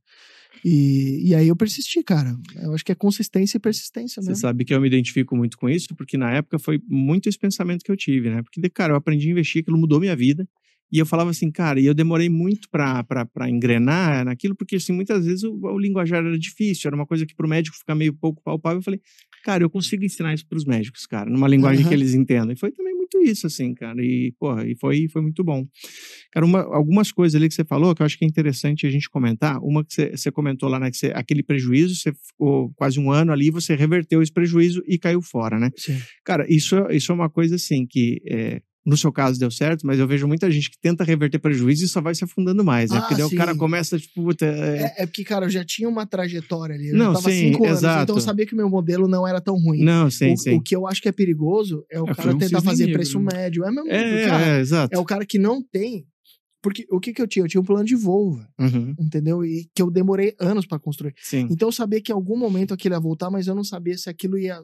E, e aí eu persisti, cara. Eu acho que é consistência e persistência Você mesmo. sabe que eu me identifico muito com isso, porque na época foi muito esse pensamento que eu tive, né? Porque, cara, eu aprendi a investir, aquilo mudou minha vida. E eu falava assim, cara, e eu demorei muito pra engrenar naquilo, porque, assim, muitas vezes o, o linguajar era difícil, era uma coisa que pro médico fica meio pouco palpável. Eu falei, cara, eu consigo ensinar isso pros médicos, cara, numa linguagem Aham. que eles entendam. E foi também muito isso, assim, cara. E, porra, e foi, foi muito bom. Cara, uma- algumas coisas ali que você falou que eu acho que é interessante a gente comentar. Uma que você, você comentou lá, né? Que você, aquele prejuízo, você ficou quase um ano ali, você reverteu esse prejuízo e caiu fora, né? Sim. Cara, isso, é- isso é uma coisa assim que. é, no seu caso deu certo, mas eu vejo muita gente que tenta reverter prejuízo e só vai se afundando mais, né? Ah, Porque daí o cara sim. começa, tipo, puta, é, É, é porque, cara, eu já tinha uma trajetória ali. Eu Não, já tava sim, cinco anos, exato. então eu sabia que o meu modelo não era tão ruim. Não, sim, o, sim. o que eu acho que é perigoso é o É, cara um tentar fazer negro, preço né? médio. É mesmo, É, cara. é, exato. É o cara que não tem. Porque o que que eu tinha? Eu tinha um plano de voo, Uhum, entendeu? E que eu demorei anos pra construir. sim. Então eu sabia que em algum momento aquilo ia voltar, mas eu não sabia se aquilo ia.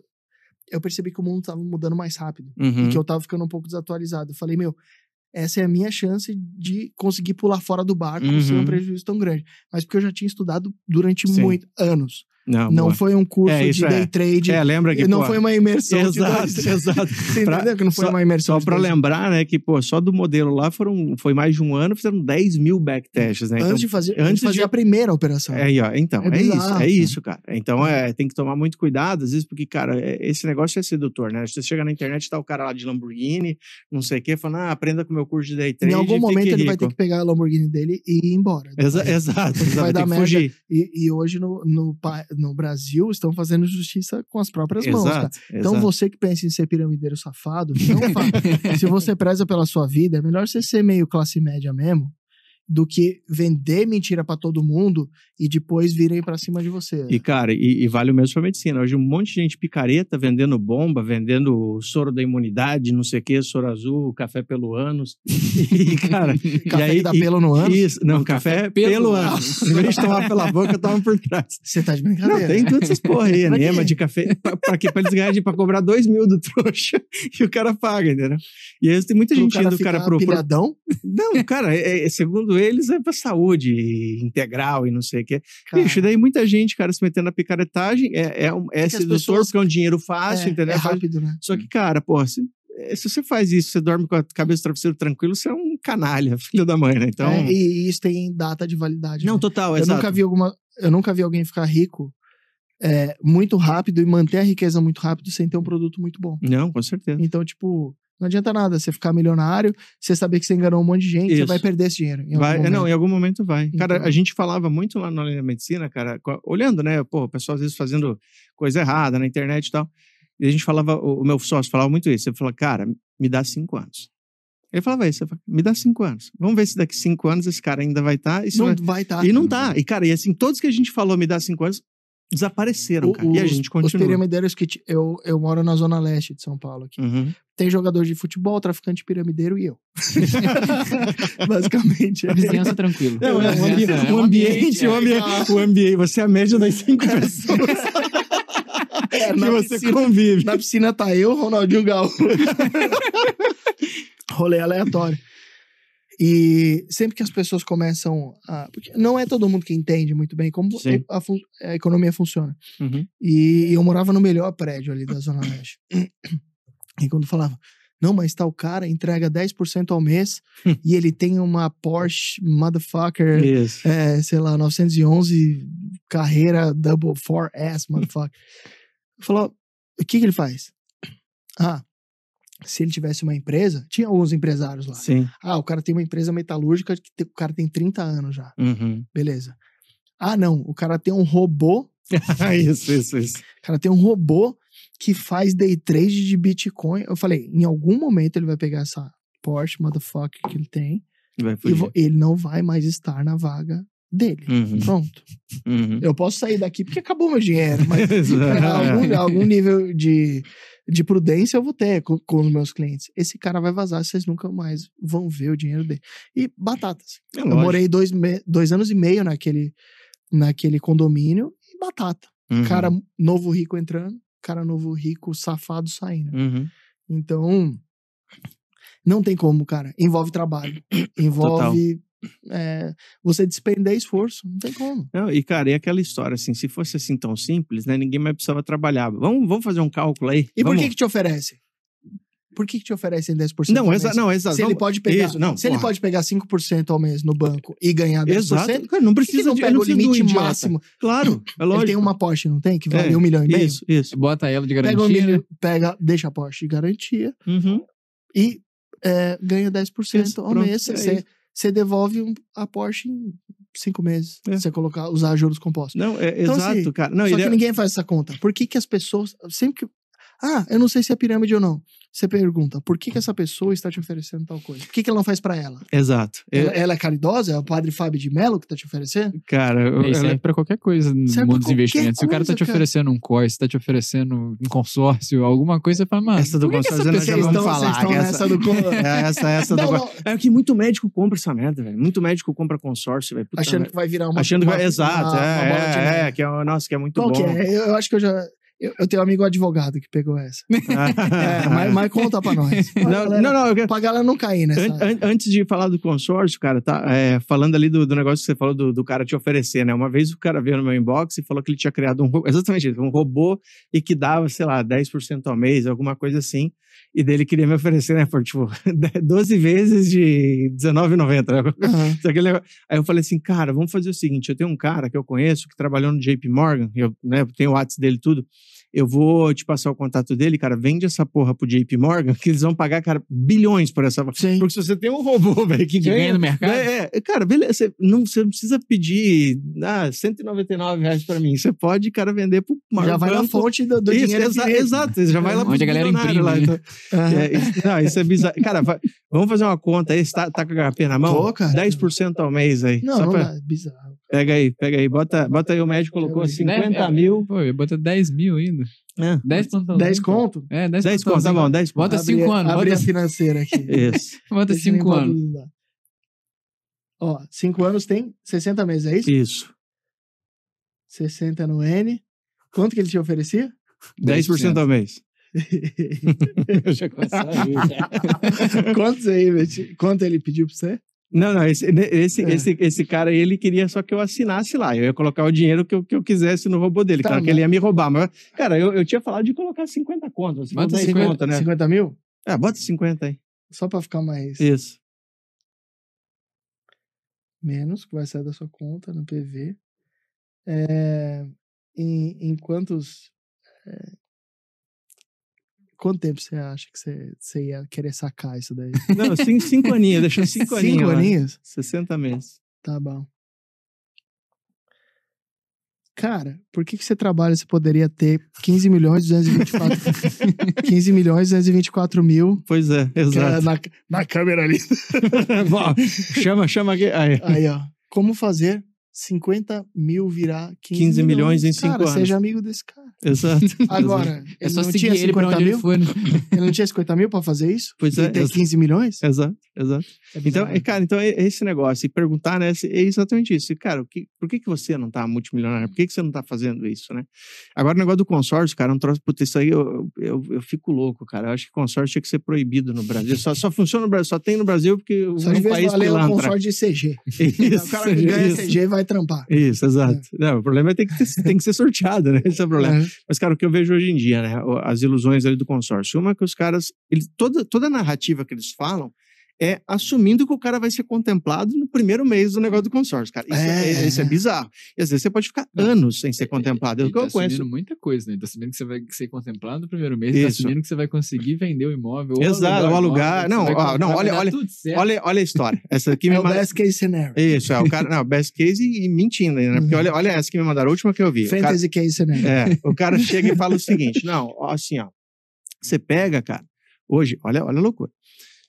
Eu percebi que o mundo tava mudando mais rápido Uhum. e que eu tava ficando um pouco desatualizado. Eu falei, meu, essa é a minha chance de conseguir pular fora do barco sem um Uhum. prejuízo tão grande. Mas porque eu já tinha estudado durante Sim. muito anos. Não, não foi um curso É, de é. day trade. É, lembra que. não pô, foi uma imersão. Exato, dois- exato. Você Pra- entendeu que não foi só- uma imersão. Só dois- lembrar, né, que, pô, só do modelo lá foram, foi mais de um ano, fizeram 10 mil backtests, né? Antes de fazer, antes antes de fazer de- a primeira operação. É ó. Então, É é, isso, é isso, cara. Então, é, tem que tomar muito cuidado, às vezes, porque, cara, é- esse negócio é sedutor, né? Você chega na internet, tá o cara lá de Lamborghini, não sei o quê, falando, ah, aprenda com o meu curso de day trade em algum e momento ele vai rico. ter que pegar a Lamborghini dele e ir embora. Exa- Vai- exato, vai exato, vai dar merda. fugir. E, e hoje no, no, no Brasil estão fazendo justiça com as próprias mãos, cara. Exato, Então exato. você que pensa em ser piramideiro safado, não faça. Se você preza pela sua vida, é melhor você ser meio classe média mesmo do que vender mentira pra todo mundo e depois virem pra cima de você. E, cara, e, e vale o mesmo pra medicina. Hoje um monte de gente picareta vendendo bomba, vendendo soro da imunidade, não sei o quê, soro azul, café pelo ânus. E, cara, Café e aí, que dá e- pelo no ano, Isso, não, café, pelo, ânus. Em vez de tomar pela boca, toma por trás. você tá de Não, brincadeira. tem todas essas porra aí, enema quê? de café. Pra, pra quê? Pra eles ganharem, pra cobrar dois mil do trouxa e o cara paga, entendeu? E aí tem muita gente cara indo, cara, ficar pro, pro- Não, cara, é, é segundo eles, é pra saúde integral e não sei o quê. Cara, Bicho, daí muita gente, cara, se metendo na picaretagem, é, é, um, é as sedutor pessoas- porque é um dinheiro fácil, é, entendeu? É rápido, né? Só que, cara, porra, se, eh, se você faz isso, você dorme com a cabeça do travesseiro tranquilo, você é um canalha, filho da mãe, né? Então. É, e, e isso tem data de validade. não, né? total, eu exato. nunca vi alguma. Eu nunca vi alguém ficar rico é, muito rápido e manter a riqueza muito rápido sem ter um produto muito bom. Não, com certeza. Então, tipo, não adianta nada você ficar milionário, você saber que você enganou um monte de gente, você Isso. vai perder esse dinheiro. em algum Vai, é, não, momento. em algum momento vai. Cara, Então- a gente falava muito lá na medicina, cara, olhando, né? Pô, o pessoal às vezes fazendo coisa errada na internet e tal. E a gente falava, o meu sócio falava muito isso. Ele falou, cara, me dá cinco anos. Ele falava isso, falava, me dá cinco anos. Vamos ver se daqui cinco anos esse cara ainda vai estar. Não vai estar. E não tá. E, cara, e assim, todos que a gente falou, me dá cinco anos, desapareceram, cara. e a gente Os continua. piramideiros que. t- Eu, eu moro na zona leste de São Paulo aqui. Uhum. Tem jogador de futebol, traficante piramideiro e eu. Basicamente. é. Vizinhança tranquilo. Não, é um, É, ambi- é um ambiente, é. um ambiente, ambiente. Você é a média das cinco pessoas É, que você piscina, convive. na piscina tá eu, Ronaldinho Gaúcho. Rolê aleatório. E sempre que as pessoas começam a. Porque não é todo mundo que entende muito bem como a, a economia funciona. Uhum. E eu morava no melhor prédio ali da Zona Leste. E quando falava, não, mas tal cara entrega 10% ao mês e ele tem uma Porsche motherfucker, Isso. é, sei lá, 911 carreira double 4S motherfucker. Falou, o que que ele faz? Ah, se ele tivesse uma empresa, tinha alguns empresários lá. Sim. Ah, o cara tem uma empresa metalúrgica que o cara tem 30 anos já. Uhum. Beleza. Ah, não, o cara tem um robô isso, isso, isso. Cara, tem um robô que faz day trade de Bitcoin. Eu falei, em algum momento ele vai pegar essa Porsche motherfucker que ele tem e ele não vai mais estar na vaga dele. Uhum. Pronto. Uhum. Eu posso sair daqui porque acabou meu dinheiro, mas algum, algum nível de, de prudência eu vou ter com, com os meus clientes. Esse cara vai vazar, vocês nunca mais vão ver o dinheiro dele. E batatas. É Eu lógico. morei dois, me- dois anos e meio naquele, naquele condomínio e batata. Uhum. Cara novo rico entrando, cara novo rico safado saindo. Uhum. Então, não tem como, cara. Envolve trabalho. Envolve é, você despender esforço. Não tem como. Não, e, cara, e aquela história, assim, se fosse assim tão simples, né? Ninguém mais precisava trabalhar. Vamos, vamos fazer um cálculo aí? E por Vamos- que que te oferece? Por que que te oferecem 10% Não, ao mês? não, exato. Se ele pode pegar, Isso, não, se ele porra. pode pegar 5% ao mês no banco e ganhar 10%, Exato. Cara, não por que que precisa não de, pega não o precisa um limite máximo? Claro, é lógico. Ele tem uma Porsche, não tem? Que vale É, um milhão e meio? Isso, isso. Bota ela de Pega, garantia. um né? milhão, pega, deixa a Porsche de garantia Uhum. e é, ganha 10% Isso, ao pronto, mês. é Você. Você devolve um- a Porsche em cinco meses. É. Se você colocar, usar juros compostos. Não, é Então, exato, assim, cara. Não, Só que é- ninguém faz essa conta. Por que, que as pessoas. Sempre que. Ah, eu não sei se é pirâmide ou não. Você pergunta, por que, que essa pessoa está te oferecendo tal coisa? Por que, que ela não faz pra ela? Exato. É- Ela, ela é caridosa? É o padre Fábio de Mello que tá te oferecendo? cara, eu- É, isso ela- serve pra qualquer coisa no Serve mundo dos investimentos. Se o cara tá coisa, te cara. oferecendo um COI, se tá te oferecendo um consórcio, alguma coisa, fala, mano, Essa do essa consórcio nós já pessoa- vamos estão, falar, vocês essa- nessa do. é essa, essa Não, do... não, É que muito médico compra essa merda, velho. Muito médico compra consórcio, velho. Achando merda. que vai virar uma. Achando que vai. Exato, uma- é, uma bola de é, é, que é, nossa, que é muito Qual bom. que é? Eu, eu acho que eu já. Eu, eu tenho um amigo advogado que pegou essa. É, mas, mas conta pra nós. Pra Não, galera- não, não, eu quero- Pra galera não cair nessa. An- an- antes de falar do consórcio, cara, tá é, falando ali do, do negócio que você falou do, do cara te oferecer, né? Uma vez o cara veio no meu inbox e falou que ele tinha criado um exatamente isso, um robô e que dava, sei lá, 10% ao mês, alguma coisa assim. E dele queria me oferecer, né? Por tipo, 12 vezes de R$19,90. Né? Negócio? Aí eu falei assim, cara, vamos fazer o seguinte: eu tenho um cara que eu conheço que trabalhou no JP Morgan, eu né, tenho o WhatsApp dele tudo. Eu vou te passar o contato dele, cara. Vende essa porra pro JP Morgan, que eles vão pagar, cara, bilhões por essa. Sim. Porque se você tem um robô, velho, que, Que ganha no mercado? É, é, cara, beleza. Você não, você não precisa pedir ah, 199 reais pra mim. Você pode, cara, vender pro maior Já vai na fonte do, do Isso, dinheiro. exa- exato, já vai lá Onde pros a galera bilionários lá. imprime, né? então. Aham. É, isso, não, isso é bizarro. Cara, vai- vamos fazer uma conta aí. Você tá, tá com a HP na mão? Tô, cara. 10% ao mês aí. Não, não pra- dá. Bizarro. Pega aí, pega aí. Bota, bota aí, o médico colocou Né? 50 É, mil. Pô, eu botei 10 mil ainda. É, 10 plantãozinho. 10 conto? É, 10 10 conto, tá bom, 10 conto. Bota Abri- 5 anos. Abri Bota, a financeira aqui. Isso, bota Deixa eu 5 limpar anos. Ó, 5 anos tem 60 meses, é isso? isso. 60 no N. Quanto que ele te oferecia? 10% ao mês. Eu já cara. Quantos aí, Beti? Quanto ele pediu pra você? Não, não, esse, esse, É. esse, esse cara, ele queria só que eu assinasse lá. Eu ia colocar o dinheiro que eu, que eu quisesse no robô dele. Tá, claro que mas- ele ia me roubar. Mas, cara, eu, eu tinha falado de colocar 50 contas. Bota 10 50, contas, né? 50 mil? É, bota 50 aí. Só pra ficar mais Isso. menos, que vai sair da sua conta no PV. É, em, em quantos. é, quanto tempo você acha que você, você ia querer sacar isso daí? Não, cinco, cinco aninhos, deixa cinco aninhos. Cinco aninhos? 60 meses. Tá bom. Cara, por que, que você trabalha? Você poderia ter 15 milhões 224 15 milhões 224 mil Pois é, é exato. na, na câmera ali. Bom, chama, chama aqui. Aí. Aí, ó. Como fazer 50 mil virar 15, 15 milhões em cinco cara, anos. seja amigo desse cara. Exato. Agora, É só não seguir tinha ele pra 50 onde mil? ele for, né? Ele não tinha 50 mil pra fazer isso? Pois E é, tem ex- 15 milhões? Exato, exato. É Então, é, cara, então é esse negócio. E perguntar, né? É exatamente isso. E, Cara, o que, por que, que você não tá multimilionário? Por que, que você não tá fazendo isso, né? Agora, o negócio do consórcio, cara, é um troço, puta, isso aí eu, eu, eu fico louco, cara. Eu acho que consórcio tinha que ser proibido no Brasil. Só, só funciona no Brasil, só tem no Brasil porque Só é de um vez país valer o pilantra. consórcio de CG. Isso, o cara que ganha isso. CG vai trampar. Isso, exato. Não, o problema é ter que, ter, tem que ser sorteado, né? Esse é o problema. É. Mas, cara, o que eu vejo hoje em dia, né? As ilusões ali do consórcio. Uma é que os caras. Eles, toda, toda a narrativa que eles falam é assumindo que o cara vai ser contemplado no primeiro mês do negócio do consórcio, cara. Isso é, É. isso é bizarro. E às vezes você pode ficar Não. anos sem ser contemplado. É o Ele que tá eu conheço. assumindo muita coisa, né? Tá assumindo que você vai ser contemplado no primeiro mês, tá Isso. assumindo que você vai conseguir vender o imóvel. Exato, ou alugar. imóvel, Não, ó, não, olha- olha-. Olha, olha a história. Essa aqui me É o mandaram. best case scenario. Isso, é o cara. Não, best case e, e mentindo ainda, né? Porque Uhum. olha, olha essa que me mandaram, a última que eu vi. O cara- Fantasy case scenario. É, o cara chega e fala o seguinte: não, ó, assim, ó. Você pega, cara, hoje, olha, olha a loucura.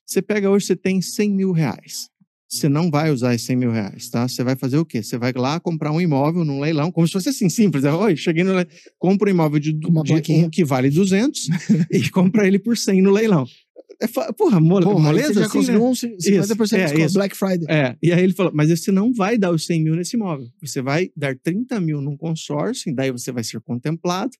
Você pega hoje, você tem 100 mil reais. Você não vai usar esses 100 mil reais, tá? Você vai fazer o quê? Você vai lá comprar um imóvel num leilão, como se fosse assim, simples. né? Oi, cheguei no leilão, compra um imóvel de, de um que vale 200 e compra ele por 100 no leilão. É, porra, mole, Porra, moleza você já assim, conseguiu né? um 50% de Isso, é, isso. Black Friday. É, e aí ele falou, mas você não vai dar os 100 mil nesse imóvel. Você vai dar 30 mil num consórcio, e daí você vai ser contemplado.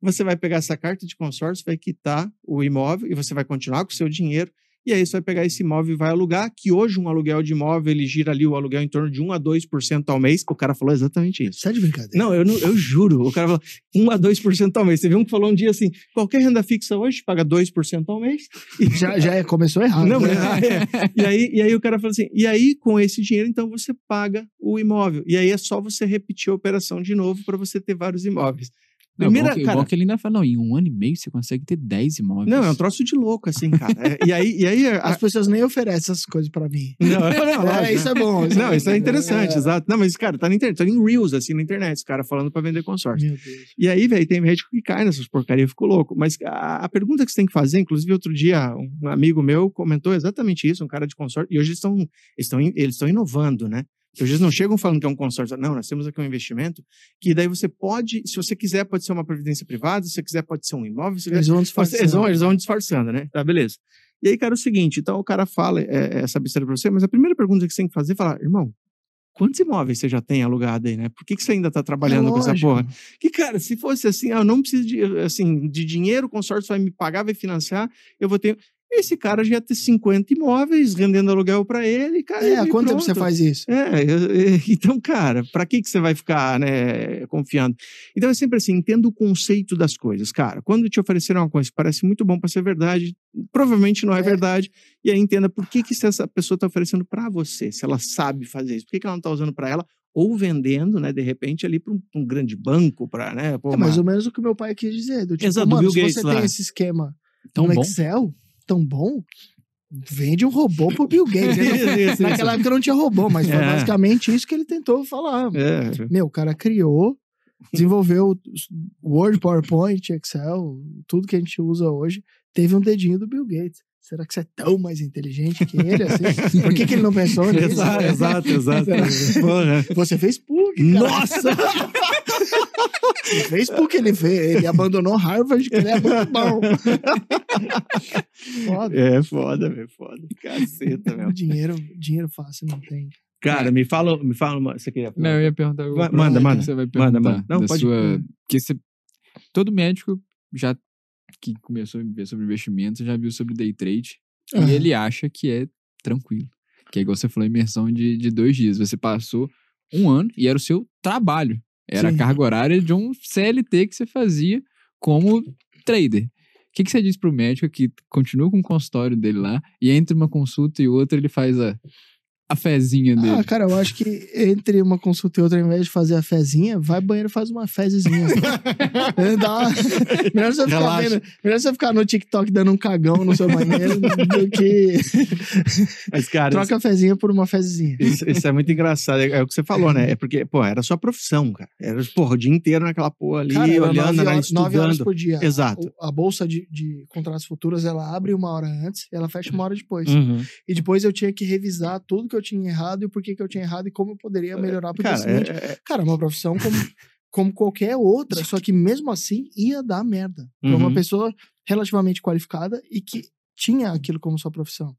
Você vai pegar essa carta de consórcio, vai quitar o imóvel e você vai continuar com o seu dinheiro. E aí você vai pegar esse imóvel e vai alugar, que hoje um aluguel de imóvel, ele gira ali o aluguel em torno de 1 a 2% ao mês. O cara falou exatamente isso. Isso é de brincadeira. Não, eu, não- eu juro. O cara falou 1 a 2% ao mês. Você viu um que falou um dia assim: qualquer renda fixa hoje paga 2% ao mês. E Já, já é- começou errado. não, né? mas- é. e, aí, e aí o cara fala assim: e aí com esse dinheiro, então você paga o imóvel. E aí é só você repetir a operação de novo para você ter vários imóveis. Não, Primeira, bom que, cara, bom que ele ainda fala, não, em um ano e meio você consegue ter 10 imóveis. não, é um troço de louco, assim, cara. É, e aí, e aí a- As pessoas nem oferecem essas coisas pra mim. não, não, lógico, É, isso é bom. Não, isso é interessante, É. exato. Não, mas, cara, tá na internet, tá em Reels, assim, na internet, os caras falando para vender consórcio. Meu Deus. E aí, velho, tem gente que cai nessas porcarias, ficou louco. Mas a, a pergunta que você tem que fazer, inclusive, outro dia, um amigo meu comentou exatamente isso, um cara de consórcio, e hoje eles estão eles estão eles estão inovando, né? Hoje eles não chegam falando que é um consórcio. Não, nós temos aqui um investimento que daí você pode, se você quiser, pode ser uma previdência privada, se você quiser, pode ser um imóvel, se Eles vão Eles disfarçando. vão, eles vão disfarçando, né? Tá, beleza. E aí, cara, é o seguinte, então o cara fala é, essa besteira pra você, mas a primeira pergunta que você tem que fazer é falar, irmão, quantos imóveis você já tem alugado aí, né? Por que, que você ainda tá trabalhando com essa porra? Que, cara, se fosse assim, ah, eu não preciso de, assim, de dinheiro, o consórcio vai me pagar, vai financiar, eu vou ter... Esse cara já ia ter 50 imóveis rendendo aluguel pra ele, cara. É, há quanto tempo você faz isso? É, então, cara, para que que você vai ficar, né, confiando? Então é sempre assim, entenda o conceito das coisas, cara. Quando te ofereceram uma coisa que parece muito bom para ser verdade, provavelmente não é, É. verdade. E aí entenda por que que essa pessoa está oferecendo para você, se ela sabe fazer isso, por que, que ela não está usando para ela ou vendendo, né, de repente ali para um, um grande banco, para, né, pô, É uma- mais ou menos o que meu pai quis dizer. Do tipo, Exato, mano, se você lá. tem esse esquema Tão no bom. Excel tão bom, vende um robô pro Bill Gates. Isso, isso, Naquela época não tinha robô, mas foi É. basicamente isso que ele tentou falar. É, Meu, o cara criou, desenvolveu Word, PowerPoint, Excel, tudo que a gente usa hoje, teve um dedinho do Bill Gates. Será que você é tão mais inteligente que ele assim? Por que, que ele não pensou nisso? exato, exato, exato. Porra. Você fez PUC, cara. Nossa! Ele fez PUC, ele, fez, ele abandonou Harvard, que ele é muito bom. Foda. É foda, velho, foda. Caceta, meu. Dinheiro, dinheiro fácil não tem. Cara, me fala, me fala uma. Você queria Não, eu ia perguntar. Manda, você, manda. Você vai Manda, perguntar manda. Não, da pode- sua... Porque você... Todo médico já que começou a ver sobre investimentos já viu sobre day trade Aham. e ele acha que é tranquilo. Que é igual você falou, imersão de, de dois dias. Você passou um ano e era o seu trabalho. Era Sim. a carga horária de um CLT que você fazia como trader. O que, que você diz pro médico que continua com o consultório dele lá e entre uma consulta e outra ele faz a, a fezinha dele? Ah, cara, eu acho que entre uma consulta e outra, ao invés de fazer a fezinha, vai banheiro e faz uma fezezinha. É, Dá uma- melhor, você ficar Relaxa. vendo, melhor você ficar no TikTok dando um cagão no seu banheiro do que Mas, cara, troca a fezinha por uma fezezinha. Isso, isso é muito engraçado. É, é o que você falou, né? É porque, pô, era sua profissão, cara. Era, porra, o dia inteiro naquela porra ali, Cara, olhando, nove né, horas, nove horas estudando. por dia. Exato. O- A bolsa de, de contratos futuros, ela abre uma hora antes e ela fecha uma hora depois. Uhum. E depois eu tinha que revisar tudo que eu tinha errado e por que que eu tinha errado e como eu poderia melhorar pro dia Cara, seguinte. é, é- Cara, uma profissão como, como qualquer outra, só que mesmo assim ia dar merda. Pra uma Uhum. pessoa relativamente qualificada e que tinha aquilo como sua profissão.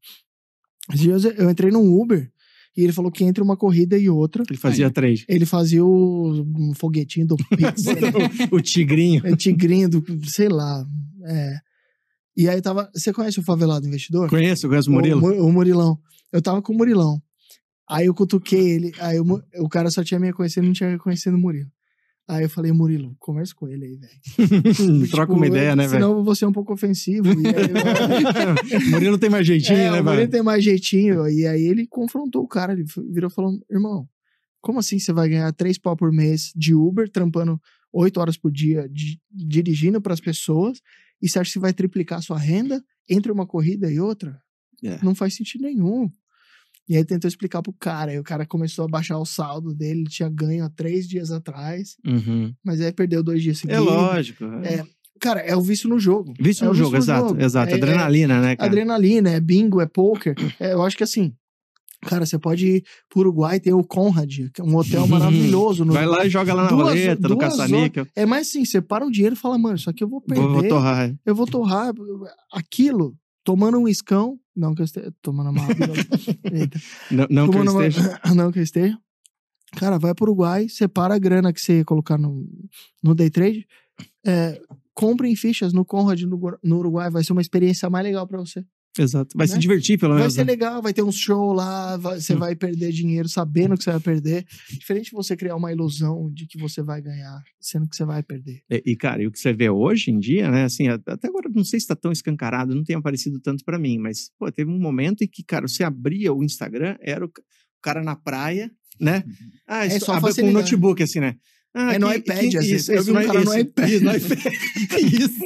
Eu- entrei num Uber e ele falou que entre uma corrida e outra, ele fazia trade. ele fazia o um foguetinho do Pixar, o tigrinho. é, tigrinho do, sei lá. é. E aí tava. Você conhece o favelado investidor? Conheço, conheço o Murilo. O, o Murilão. Eu tava com o Murilão. Aí eu cutuquei ele. Aí o, Mu- o cara só tinha me conhecido, não tinha conhecido o Murilo. Aí eu falei, Murilo, conversa com ele aí, velho. Porque, Troca tipo, uma ideia, né, velho? Senão eu vou ser um pouco ofensivo. E aí, Murilo tem mais jeitinho, é, né, o Murilo velho? tem mais jeitinho. E aí ele confrontou o cara. Ele virou e falou: irmão, como assim você vai ganhar três pau por mês de Uber, trampando oito horas por dia, di- dirigindo pras pessoas, e você acha que vai triplicar a sua renda entre uma corrida e outra? É. Não faz sentido nenhum. E aí tentou explicar pro cara, e o cara começou a baixar o saldo dele, ele tinha ganho há três dias atrás, Uhum. mas aí perdeu dois dias É seguidos. lógico. É, Cara, é o vício no jogo. Vício É no o jogo, exato, jogo. exato. É- Adrenalina, né, cara? Adrenalina, é bingo, é poker. É, eu acho que assim, cara, você pode ir pro Uruguai, tem o Conrad, que é um hotel maravilhoso. No Vai lá e joga lá na Duas- roleta, no caça-níquel. É mais assim, você para um dinheiro e fala, mano, isso aqui eu vou perder. Vou, vou torrar. Eu vou torrar aquilo, tomando um iscão. Não que eu esteja tomando uma Eita. Não, não que eu uma- esteja. Não que eu esteja. Cara, vai pro Uruguai, separa a grana que você ia colocar no, no day trade, é, compre em fichas no Conrad no, no Uruguai, vai ser uma experiência mais legal pra você. Exato. Vai se né? divertir, pelo Vai menos. ser né? legal, vai ter um show lá, vai- você Hum. vai perder dinheiro sabendo que você vai perder. Diferente de você criar uma ilusão de que você vai ganhar, sendo que você vai perder. E, e, cara, e o que você vê hoje em dia, né? Assim, até agora não sei se tá tão escancarado, não tem aparecido tanto pra mim, mas, pô, teve um momento em que, cara, você abria o Instagram, era o, ca- o cara na praia, né? Ah, É só abre com um notebook, assim, né? Ah, É no que- iPad, que- às vezes. isso, Eu vi um no- cara no isso, iPad. Isso, no iPad. isso.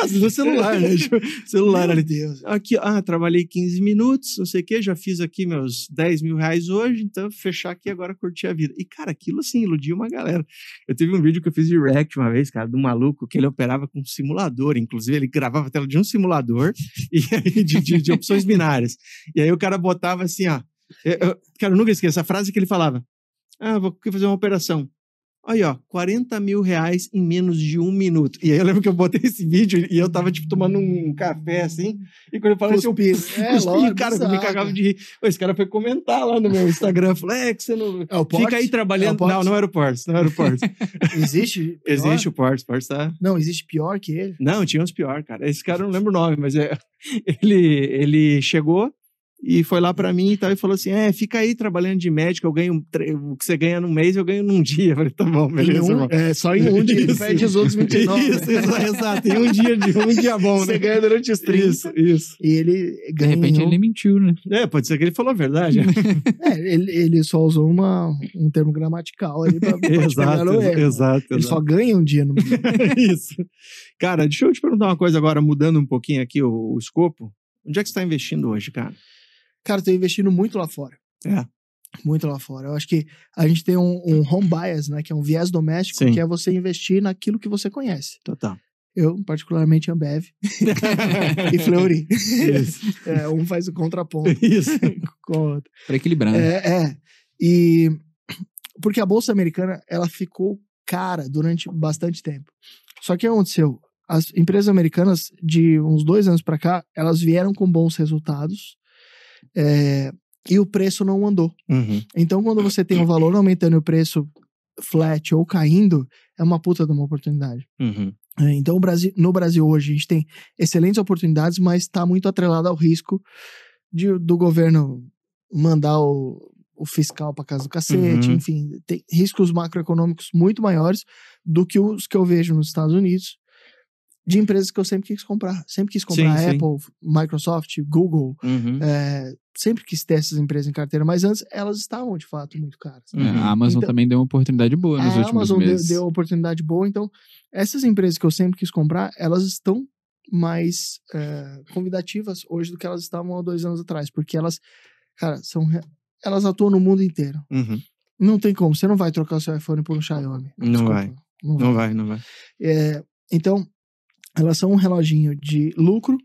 Às vezes no celular, né? Tipo, celular Meu ali. Deus. Aqui, ah, trabalhei 15 minutos, não sei o quê, já fiz aqui meus 10 mil reais hoje, então fechar aqui agora curtir a vida. E, cara, aquilo assim, iludiu uma galera. Eu teve um vídeo que eu fiz de react uma vez, cara, de um maluco que ele operava com um simulador, inclusive ele gravava a tela de um simulador e aí de, de- de opções binárias. E aí o cara botava assim, ó. Eu, eu- cara, eu nunca esqueço a frase que ele falava. Ah, vou fazer uma operação. Aí, ó, 40 mil reais em menos de um minuto. E aí eu lembro que eu botei esse vídeo e eu tava, tipo, tomando um café, assim, e quando eu falei assim, eu Cuspindo. É, cuspi, lógico, cara, eu me cagava de rir. Esse cara foi comentar lá no meu Instagram, falou, é, que você não... É o Fica aí trabalhando. É o não, não era o Ports, não era o Ports. Existe? Existe o Ports, o Ports tá... Não, existe pior que ele. Não, tinha uns pior, cara. Esse cara eu não lembro o nome, mas é... Ele, ele chegou e foi lá pra mim e tal, e falou assim, é, fica aí trabalhando de médico, eu ganho... O que você ganha num mês, eu ganho num dia. Eu falei, tá bom, beleza, um- irmão. é, só em um dia. Ele Isso. perde os outros 29. Isso, né? exa- exato. Em um dia, de, um dia bom, Você né? ganha durante os 30. Isso, isso. E ele De ganha. repente ele mentiu, né? É, pode ser que ele falou a verdade. né? É, ele, ele só usou uma, um termo gramatical ali pra, exato, no erro. exato, Ele só exato. ganha um dia no Isso. Cara, deixa eu te perguntar uma coisa agora, mudando um pouquinho aqui o, o escopo. Onde é que você está investindo hoje, cara? Cara, eu tô investindo muito lá fora. É. Muito lá fora. Eu acho que a gente tem um, um home bias, né? Que é um viés doméstico, Sim. que é você investir naquilo que você conhece. Total. Eu, particularmente, Ambev e Fleury. Isso. É, um faz o contraponto Isso. com o outro. Pra equilibrar, né? É, é. E porque a bolsa americana ela ficou cara durante bastante tempo. Só que o que aconteceu? As empresas americanas de uns dois anos para cá, elas vieram com bons resultados é, e o preço não andou. Uhum. Então, quando você tem o valor aumentando e o preço flat ou caindo, é uma puta de uma oportunidade. Uhum. É, Então, Brasil, no Brasil hoje, a gente tem excelentes oportunidades, mas está muito atrelado ao risco de, do governo mandar o, o fiscal para casa do cacete, Uhum. enfim, tem riscos macroeconômicos muito maiores do que os que eu vejo nos Estados Unidos de empresas que eu sempre quis comprar. Sempre quis comprar Sim, sim. Apple, Microsoft, Google, Uhum. é, sempre quis ter essas empresas em carteira, mas antes elas estavam de fato muito caras. É, Uhum. A Amazon Então- também deu uma oportunidade boa nos a últimos Amazon deu, meses. deu oportunidade boa, então essas empresas que eu sempre quis comprar, elas estão mais é, convidativas hoje do que elas estavam há dois anos atrás, porque elas, cara, são elas atuam no mundo inteiro. Uhum. Não tem como, você não vai trocar o seu iPhone por um Xiaomi. Não Desculpa, vai. Não vai. Não vai, não vai. É, então, elas são um reloginho de lucro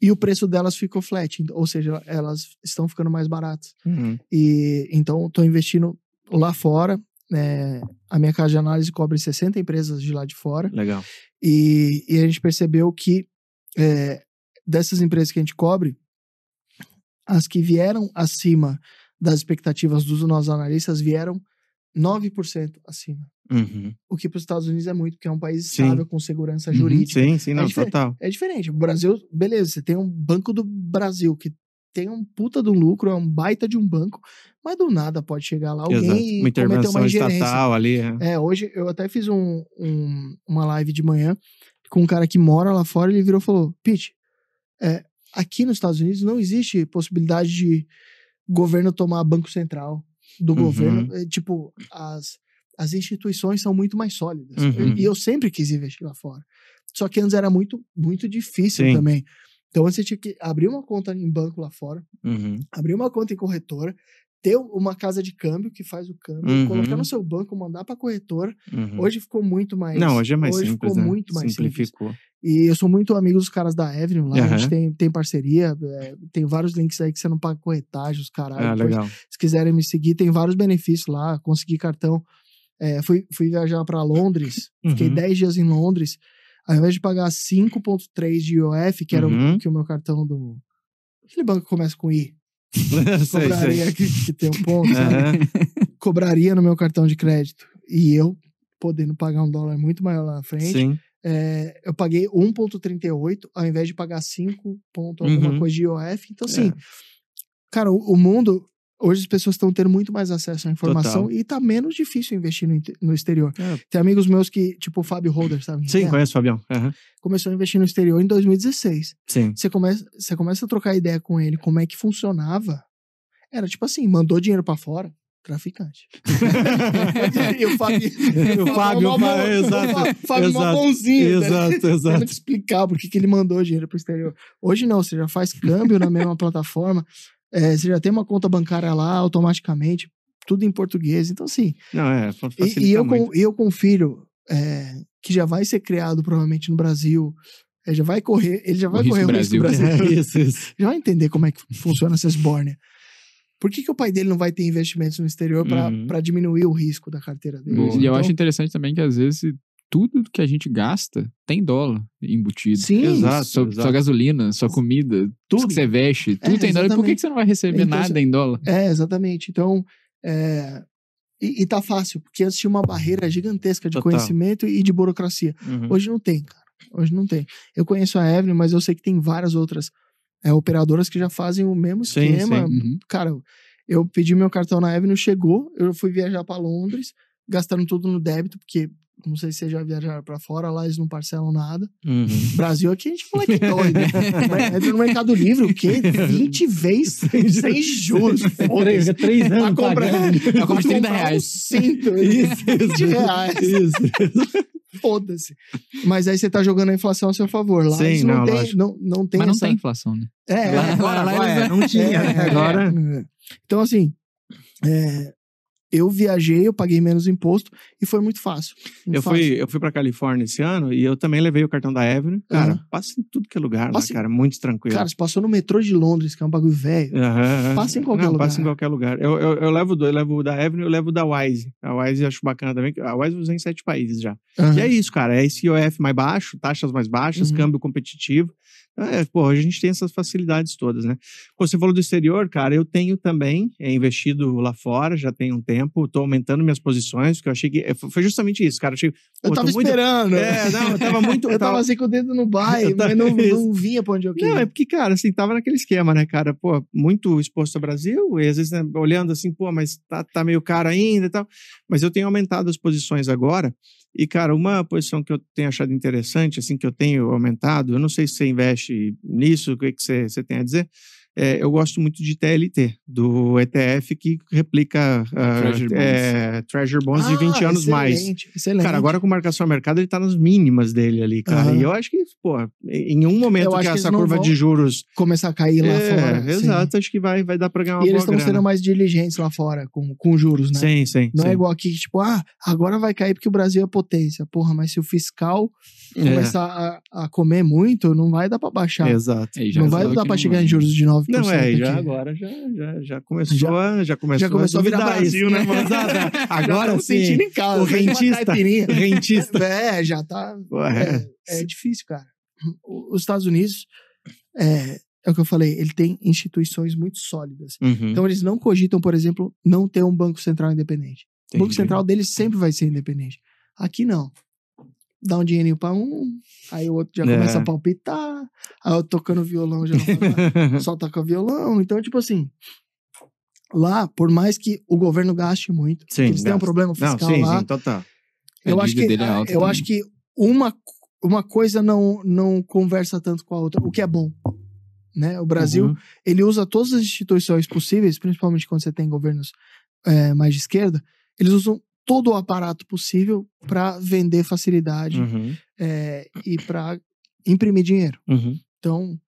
e o preço delas ficou flat, ou seja, elas estão ficando mais baratas. Uhum. E então estou investindo lá fora. né, a minha casa de análise cobre 60 empresas de lá de fora. Legal. E, e a gente percebeu que é, dessas empresas que a gente cobre, as que vieram acima das expectativas dos nossos analistas vieram 9% acima. Uhum. O que para os Estados Unidos é muito, porque é um país Sim. estável, com segurança Uhum, jurídica. Sim, sim, não, diferente. total. É diferente. O Brasil, beleza, você tem um Banco do Brasil que tem um puta de um lucro, é um baita de um banco, mas do nada pode chegar lá alguém Exato. e Uma cometer intervenção uma estatal ali. é. É, hoje eu até fiz um, um- uma live de manhã com um cara que mora lá fora, ele virou e falou, Pete, é, aqui nos Estados Unidos não existe possibilidade de governo tomar banco central do Uhum. governo. É, tipo, as, as instituições são muito mais sólidas. Uhum. E eu sempre quis investir lá fora. Só que antes era muito, muito difícil Sim. também. Então antes você tinha que abrir uma conta em banco lá fora, Uhum. abrir uma conta em corretora, ter uma casa de câmbio que faz o câmbio, Uhum. colocar no seu banco, mandar para corretora. Uhum. Hoje ficou muito mais. Não, hoje é mais hoje simples, ficou né? muito mais simples. Simplificou. E eu sou muito amigo dos caras da Avenue lá. A gente tem, tem parceria, é, tem vários links aí que você não paga corretagem, os caras. Ah. Se quiserem me seguir, tem vários benefícios lá. Consegui cartão. É, fui, fui viajar para Londres, fiquei Uhum. 10 dias em Londres. Ao invés de pagar 5,3 de IOF, que era o Uhum. que o meu cartão do. Aquele banco que começa com I, sei, cobraria sei. que, que tem um ponto? Aham. cobraria no meu cartão de crédito. E eu, podendo pagar um dólar muito maior lá na frente, Sim. é, eu paguei 1,38 ao invés de pagar 5 ponto alguma Uhum. coisa de IOF. Então, assim, É. cara, o, o mundo. Hoje as pessoas estão tendo muito mais acesso à informação Total. e tá menos difícil investir no, no exterior. É. Tem amigos meus que, tipo o Fábio Holder, sabe? Sim, É, conheço, Fabião. Aham. começou a investir no exterior em 2016. Sim. Você começa, você começa a trocar ideia com ele, como é que funcionava. Era tipo assim, mandou dinheiro pra fora, traficante. e o Fábio, O Fábio, mó bom- exato, o Fá- Fábio mó exato, bonzinho, né? Exato, Tendo exato. que explicar por que ele mandou dinheiro pro exterior. Hoje não, você já faz câmbio na mesma plataforma, é, você já tem uma conta bancária lá automaticamente, tudo em português. Então, assim, Não, é, e, e eu, muito. com, eu com um filho é, que já vai ser criado provavelmente no Brasil, é, já vai correr, ele já vai risco correr o risco Brasil. Brasil. É, isso, isso. Já vai entender como é que funciona essa esbórnia. Por que, que o pai dele não vai ter investimentos no exterior para Uhum. pra diminuir o risco da carteira dele? Boa. E eu Então, acho interessante também que às vezes tudo que a gente gasta tem dólar embutido. Sim, Exato. Sua, sua gasolina, sua comida, tudo que você veste, tudo É, tem dólar. Por que, que você não vai receber Então, nada em dólar? É, exatamente. Então, é, e, e tá fácil, porque antes tinha uma barreira gigantesca de Total. conhecimento e de burocracia. Uhum. Hoje não tem, cara. Hoje não tem. Eu conheço a Evelyn, mas eu sei que tem várias outras é, operadoras que já fazem o mesmo Sim, esquema. sim. Uhum. Cara, eu pedi meu cartão na Avenue, chegou, eu fui viajar para Londres, gastando tudo no débito, porque não sei se vocês já viajaram para fora, lá eles não parcelam nada. Uhum. Brasil aqui a gente fala que é doido. Mas Entra no Mercado Livre, o quê? 20 vezes sem juros. Foda-se. três Pra comprar, Eu compro de 30 comprar reais. Cinto, Isso, 20 isso. reais. Isso. Foda-se. Mas aí você tá jogando a inflação a seu favor. Lá Sim, não, não, tem, não, não tem Mas não essa... tem inflação, né? É, Lá- agora, lá Agora, eles- é, não tinha, né? É, Agora. é. Então, assim, é, eu viajei, eu paguei menos imposto e foi muito fácil. Muito Eu fácil. fui, eu fui pra Califórnia esse ano e eu também levei o cartão da Avenue. Cara, Aham. passa em tudo que é lugar Passa lá, cara. Muito tranquilo. Cara, você passou no metrô de Londres, que é um bagulho velho. Aham. Passa em qualquer Não, lugar. Passa em qualquer lugar. Eu, eu, eu levo do, eu levo o da Avenue, eu levo o da Wise. A Wise eu acho bacana também. A Wise usei em sete países já. Aham. E é isso, cara. É esse IOF mais baixo, taxas mais baixas, Uhum. câmbio competitivo. É, pô, a gente tem essas facilidades todas, né? Pô, você falou do exterior, cara, eu tenho também é, investido lá fora, já tem um tempo, tô aumentando minhas posições, porque eu achei que. é, Foi justamente isso, cara. Eu, achei, Eu tava muito- esperando. É, não, eu tava muito. Eu tava assim com o dedo no bairro, mas não, não vinha pra onde eu queria. Não, é porque, cara, assim, tava naquele esquema, né, cara? Pô, muito exposto ao Brasil, e às vezes né, olhando assim, pô, mas tá, tá meio caro ainda e tal. Mas eu tenho aumentado as posições agora. E, cara, uma posição que eu tenho achado interessante, assim, que eu tenho aumentado, eu não sei se você investe nisso, o que, que você, você tem a dizer. É, eu gosto muito de TLT, do ETF que replica ah, Treasury Bonds. é, Treasury Bonds de 20 anos mais. Ah, Excelente, excelente. Cara, agora com marcação ao mercado, ele tá nas mínimas dele ali, cara. Aham. E eu acho que, pô, em um momento que que essa curva de juros. Começar a cair lá é, fora. sim. Exato, acho que vai, vai dar pra ganhar uma E eles estão sendo mais diligentes lá fora, com, com juros, né? Sim, sim. Não sim. é igual aqui, que, tipo, ah, agora vai cair porque o Brasil é potência. Porra, mas se o fiscal É, começar a, a comer muito, não vai dar pra baixar. Exato. Não vai dar não chegar em juros de 9%. Não, é, já aqui. agora já, já, já começou, Já- a, já começou, já começou a virar Brasil, isso. né, mano? Já Agora sim. sentindo em casa. o uma rentista. Rentista. É, já tá. É. É, é difícil, cara. Os Estados Unidos, é, é o que eu falei, ele tem instituições muito sólidas. Uhum. Então eles não cogitam, por exemplo, não ter um banco central independente. O banco Entendi. central deles sempre vai ser independente. Aqui não. Dá um dinheirinho pra um, aí o outro já É. começa a palpitar, aí eu tocando violão já não só toca violão. Então, tipo assim, lá, por mais que o governo gaste muito, Sim, eles têm um problema Não, fiscal sim, lá, sim, total. eu A acho que, é eu também. acho que uma, uma coisa não, não conversa tanto com a outra, o que é bom. Né? O Brasil, Uhum. ele usa todas as instituições possíveis, principalmente quando você tem governos é, mais de esquerda, eles usam todo o aparato possível para vender facilidade Uhum. é, e para imprimir dinheiro. Uhum. Então,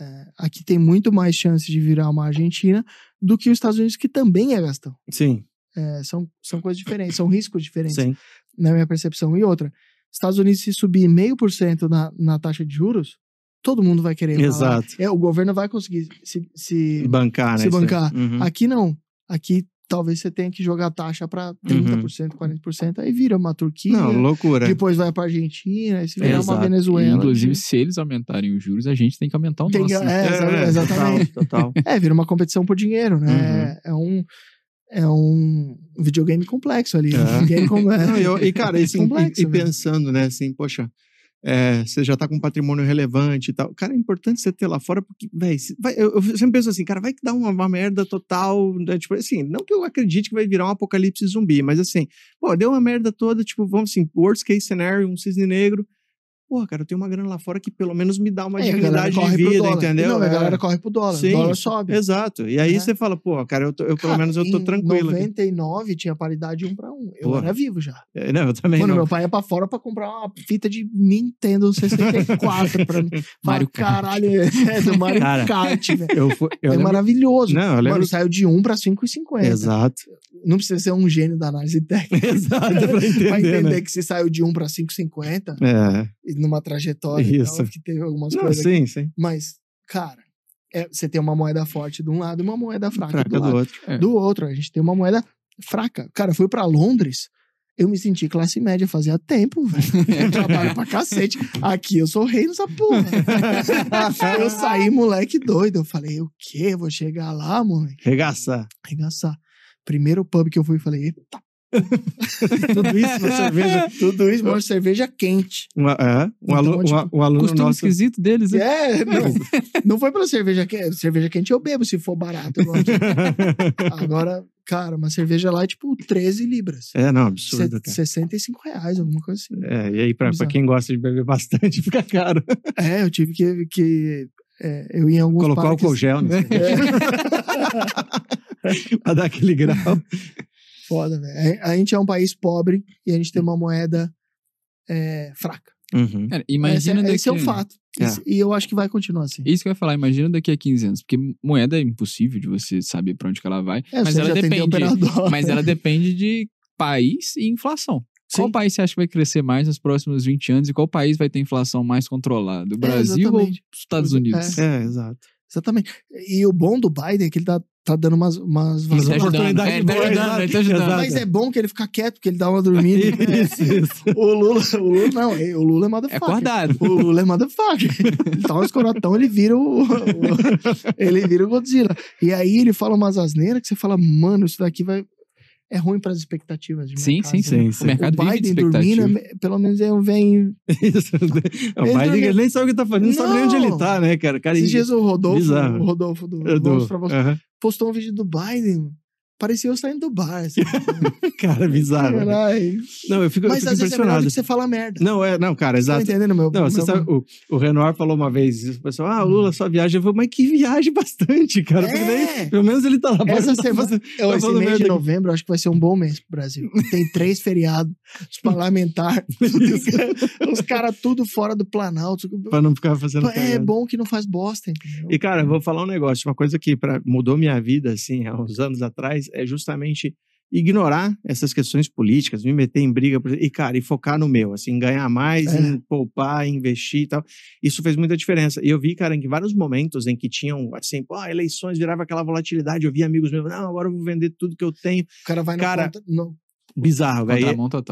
é, aqui tem muito mais chance de virar uma Argentina do que os Estados Unidos, que também é gastão. Sim, É, são, são coisas diferentes, são riscos diferentes sim. na minha percepção. E outra, Estados Unidos se subir meio por cento na, taxa de juros, todo mundo vai querer. Exato. É, o governo vai conseguir se, se- Bancar, né? se bancar. Uhum. Aqui não. Aqui talvez você tenha que jogar a taxa para 30%, 40%, aí vira uma Turquia, Não, loucura. depois vai para Argentina, aí se virar uma Exato. Venezuela. Inclusive, se eles aumentarem os juros, a gente tem que aumentar o Tem que- nosso. né? é, exa- exatamente. Total, total. É, vira uma competição por dinheiro, né? Uhum. É um é um videogame complexo ali. É. Ninguém com- é. Não, e, eu- e, cara, assim, complexo, e, e né? pensando, né, assim, poxa, é, você já tá com um patrimônio relevante e tal. Cara, é importante você ter lá fora, porque, velho, eu, eu sempre penso assim, cara, vai que dá uma, uma merda total, né, tipo assim, não que eu acredite que vai virar um apocalipse zumbi, mas assim, pô, deu uma merda toda, tipo, vamos assim, worst case scenario, um cisne negro. Pô, cara, eu tenho uma grana lá fora que pelo menos me dá uma É, dignidade de vida, entendeu? Não, a É. galera corre pro dólar. Sim, o dólar sobe. Exato. E aí É. você fala, pô, cara, eu, tô- eu pelo Cara, menos eu tô em tranquilo. aqui. 99 tinha paridade 1 para 1. Eu Porra. era vivo já. É, Não, eu também Mano, não. meu pai ia pra fora pra comprar uma fita de Nintendo 64 pra mim. Mario Caralho, é do Mario Cara, Kart, velho. Eu, fui, eu É lembro- maravilhoso. Não, eu lembro. Mano, saiu de 1 pra 5,50. Exato. Não precisa ser um gênio da análise técnica Exato, pra entender, pra entender né? que se saiu de 1 pra 5,50 É, e numa trajetória Isso. tal, que teve algumas não, coisas. sim, sim. Mas, cara, é, você tem uma moeda forte de um lado e uma moeda fraca, Fraca do do outro. do outro. A gente tem uma moeda fraca. Cara, eu fui pra Londres, eu me senti classe média fazia tempo, velho. Eu trabalho pra cacete. Aqui eu sou rei nessa porra. eu saí moleque doido. Eu falei, o quê? Vou chegar lá, moleque. Regaçar. Arregaçar. Primeiro pub que eu fui, falei, eita. Tudo isso na cerveja. Tudo isso, mano, cerveja quente. Um, é, um, Então, alu, tipo, um, um aluno Costume nosso. esquisito deles, né? É, não, não foi pela cerveja quente. Cerveja quente eu bebo se for barato. eu gosto. Agora, cara, uma cerveja lá é tipo 13 libras. É, não, absurdo, Se- cara. 65 reais, alguma coisa assim. É, e aí, pra, pra quem gosta de beber bastante, fica caro. É, eu tive que. que é, eu ia em alguns Colocar parques- álcool gel, né? É, pra dar aquele grau. foda, velho. A, a gente é um país pobre e a gente tem uma moeda é, fraca. Uhum. Cara, imagina esse, é, daqui... esse é o fato. É. Esse- e eu acho que vai continuar assim. Isso que eu ia falar, imagina daqui a 15 anos. Porque moeda é impossível de você saber pra onde que ela vai. É, mas ela depende. Mas ela depende de país e inflação. Qual Sim. país você acha que vai crescer mais nos próximos 20 anos e qual país vai ter inflação mais controlada? O Brasil ou exatamente. os Estados Unidos? É. É, exato. Exatamente. E o bom do Biden é que ele tá tá dando umas, umas Mas Ele tá ajudando, é, tá ajudando, ele tá ajudando. Mas é bom que ele fica quieto, porque ele dá uma dormida. Isso, isso. o Lula, o Lula não, é- o Lula é É motherfucker. acordado. O Lula é motherfucker. Ele tá um escorotão, ele vira o, o- Ele vira o Godzilla. E aí ele fala umas asneiras que você fala, mano, isso daqui vai. É ruim pras expectativas de Sim, mercado, sim, né? sim. Sim, sim. O mercado o vive de Biden dormindo, é- pelo menos é um velho. Isso. O Ele Biden nem sabe o que tá fazendo, não, sabe nem onde ele tá, né, cara? cara Esses dias o Rodolfo, bizarro. o Rodolfo do eu dou. Vamos pra você, Aham. postou um vídeo do Biden. Parecia eu saindo do bar. Assim. Cara, bizarro. né? Caralho. Não, eu fico, eu Mas fico às vezes é melhor do que você falar merda. Não, é, não, cara, Tá exato. entendendo, meu? Não, você meu- sabe, o, o Renoir falou uma vez, o pessoal, ah, Lula só viaja. Eu falei, mas que viagem bastante, cara. Porque daí, É. pelo menos ele tá lá. Essa tá semana, fazendo- eu, tá esse mês de novembro, eu acho que vai ser um bom mês pro Brasil. Tem três feriados, os parlamentares, os caras tudo fora do Planalto. Pra não ficar fazendo É bom que não faz bosta, entendeu? E, cara, eu vou falar um negócio. Uma coisa que pra, mudou minha vida, assim, há uns anos atrás, é justamente ignorar essas questões políticas, me meter em briga, e, cara, e focar no meu, assim, ganhar mais, É. em poupar, investir e tal. Isso fez muita diferença. E eu vi, cara, em vários momentos em que tinham, assim, pô, eleições virava aquela volatilidade, eu vi amigos meus, não, agora eu vou vender tudo que eu tenho. O cara vai no Cara, conta- no- Bizarro, velho.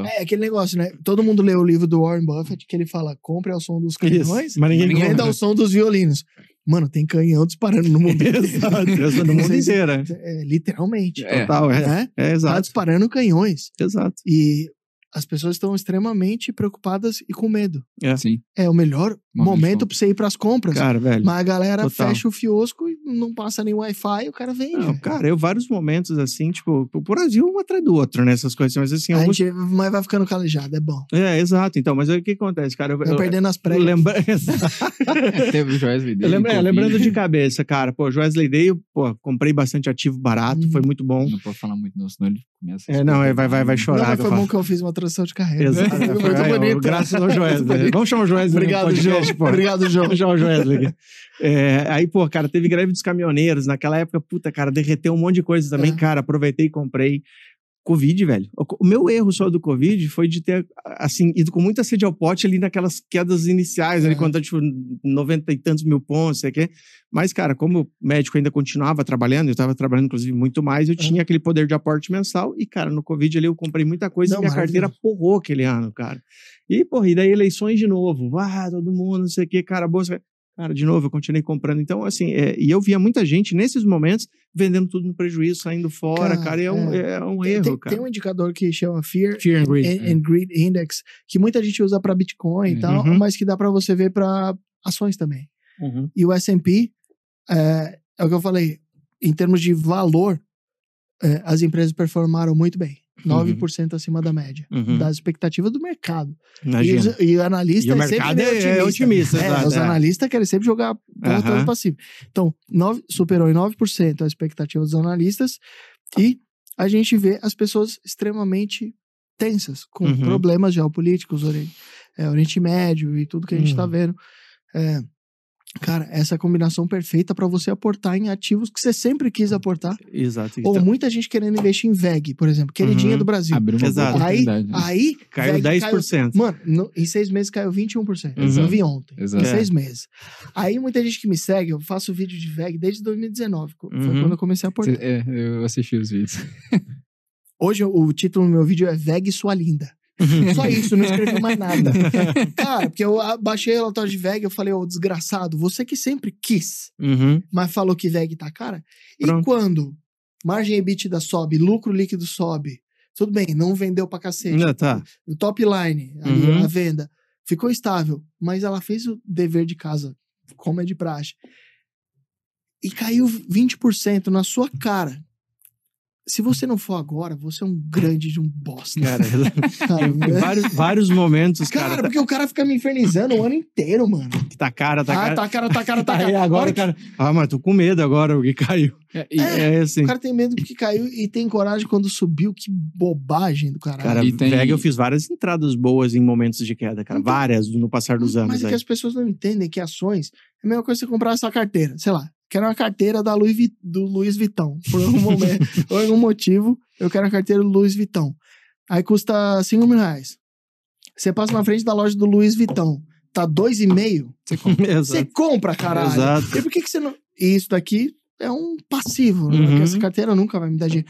É aquele negócio, né? Todo mundo lê o livro do Warren Buffett que ele fala: compre ao som dos canhões, mas ninguém Ninguém ao som dos violinos. Mano, tem canhão disparando no mundo inteiro. Exato, no mundo inteiro. é. É, literalmente. É. Total, é. Né? É, Tá exato, disparando canhões. exato. E as pessoas estão extremamente preocupadas e com medo. Sim. É o melhor Momento momento pra você ir pras compras. Cara, velho. Mas a galera Total. fecha o fiosco e não passa nem Wi-Fi e o cara vende. Não, cara, eu vários momentos assim, tipo, o Brasil um atrás do outro nessas coisas, mas assim, a alguns... gente mas vai ficando calejado, é bom. É, exato. Então, mas aí o que acontece, cara? Eu, eu, perdendo as eu pregas. lembra... É, teve o Joesley eu dele. lembra- é, lembrando de cabeça, cara, pô, Joesley Day, eu, pô, comprei bastante ativo barato, Uhum. foi muito bom. Não pode falar muito, não, senão ele começa a É, não, é, vai, vai, vai Não, chorar. mas eu foi bom que eu fiz uma transição de carreira. Exato. Foi Foi, muito é, bonito. Graças ao Joesley. Vamos chamar o Joesley Obrigado, João. pô. Obrigado, João. Vamos chamar o Joesley. É, aí, pô, cara, teve greve dos caminhoneiros. Naquela época, puta, cara, derreteu um monte de coisa também. É. Cara, aproveitei e comprei. Covid, velho. O meu erro só do Covid foi de ter, assim, ido com muita sede ao pote ali naquelas quedas iniciais, ali, quando tá, tipo, 90 e tantos mil pontos, sei o quê. Mas, cara, como o médico ainda continuava trabalhando, eu tava trabalhando, inclusive, muito mais, eu tinha aquele poder de aporte mensal. E, cara, no Covid ali eu comprei muita coisa Não, e minha carteira maravilhoso. porrou aquele ano, cara. E, porra, e daí eleições de novo. Ah, todo mundo, não sei o quê, cara, bolsa. Cara, de novo, eu continuei comprando. Então, assim, é, e eu via muita gente nesses momentos vendendo tudo no prejuízo, saindo fora, Cara, cara. e é, um, é. é um Tem, erro, tem- cara. tem um indicador que chama Fear Fear and Greed. and, and Greed Index, que muita gente usa para Bitcoin e tal, Uhum. mas que dá para você ver para ações também. Uhum. E o S&P, é, é o que eu falei, em termos de valor, é, as empresas performaram muito bem. 9% acima da média, Uhum. das expectativas do mercado. E, Imagina. os- e o analista E o é sempre meio é- é otimista, É, exato, os é. analistas querem sempre jogar voltando Aham. para cima. Então, nove- superou em 9% a expectativa dos analistas e a gente vê as pessoas extremamente tensas, com Uhum. problemas geopolíticos, Ori- é, Oriente Médio e tudo que a gente está Uhum. vendo. É, cara, essa é a combinação perfeita para você aportar em ativos que você sempre quis aportar. Exato. Ou Então, muita gente querendo investir em VEG, por exemplo, queridinha Uhum. do Brasil. Abriu uma Exato. Aí, oportunidade. né? aí caiu VEG 10%. Mano, no- em seis meses caiu 21%. Uhum. Eu vi ontem. Exato. Em É. seis meses. Aí muita gente que me segue, eu faço vídeo de VEG desde 2019. co- Foi Uhum. quando eu comecei a aportar. Cê- É, eu assisti os vídeos. Hoje o título do meu vídeo é VEG Sua Linda. Só isso, não escrevi mais nada. Cara, porque eu baixei o relatório de VEG, eu falei, ô desgraçado, você que sempre quis, Uhum. mas falou que VEG tá cara. E Pronto. quando margem EBITDA sobe, lucro líquido sobe, tudo bem, não vendeu pra cacete. Ainda tá. o top line, ali, Uhum. a venda, ficou estável, mas ela fez o dever de casa, como é de praxe. E caiu 20% na sua cara. Se você não for agora, você é um grande de um bosta. Cara, Cara, em vários, vários momentos, Cara, cara, porque o cara fica me infernizando o ano inteiro, mano. tá cara, tá ah, cara. tá cara, tá cara, tá cara. agora, que cara. Ah, mas tô com medo agora, o que caiu. É, e- É, assim. O cara tem medo que caiu e tem coragem quando subiu. Que bobagem do caralho. Cara, E tem- eu fiz várias entradas boas em momentos de queda, cara. Então- várias no passar dos anos. Mas é aí. que as pessoas não entendem que ações é a mesma coisa que você comprar essa carteira. Sei lá, quero uma carteira da Louis do Luiz Vitão. Por algum momento, por algum motivo, eu quero a carteira do Luiz Vitão. Aí custa 5 mil reais. Você passa na frente da loja do Luiz Vitão. Tá 2,5. Você compra. Você compra, caralho. Exato. E por que, que você não. E isso daqui é um passivo, né? Uhum. Porque essa carteira nunca vai me dar dinheiro.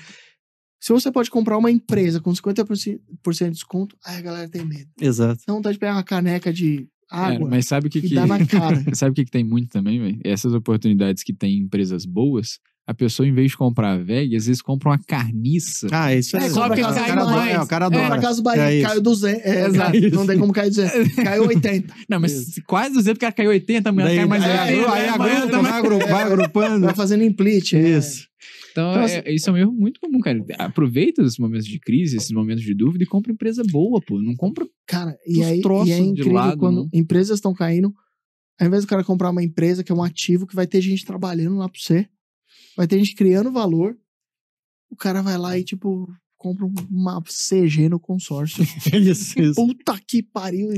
Se você pode comprar uma empresa com 50% de desconto, aí a galera tem medo. Exato. Dá vontade de pegar uma caneca de Cara, água mas sabe o que que... dar na cara. Sabe o que, que tem muito também, velho? Essas oportunidades que tem em empresas boas, a pessoa, em vez de comprar a VEG, às vezes compra uma carniça. Ah, isso é. É, só o que cara- cai cara adora- mais. é, o cara Por adora. acaso o Bahia É isso. caiu 200. É, Exato. Não tem como cair 200. Caiu 80. Não, mas quase 200, porque ela caiu 80, amanhã Daí- cai mais aí, 80. aí, agru- vai agrupando. Vai fazendo implit. é. Isso. Então, Então, é- isso é um erro muito comum, cara. Aproveita esses momentos de crise, esses momentos de dúvida e compra empresa boa, pô. Não compra. Cara, e aí troços e é de incrível lado, quando né? empresas estão caindo, ao invés do cara comprar uma empresa que é um ativo que vai ter gente trabalhando lá pra você, vai ter gente criando valor, o cara vai lá e, tipo, compra uma CG no consórcio. Isso, isso. Puta que pariu.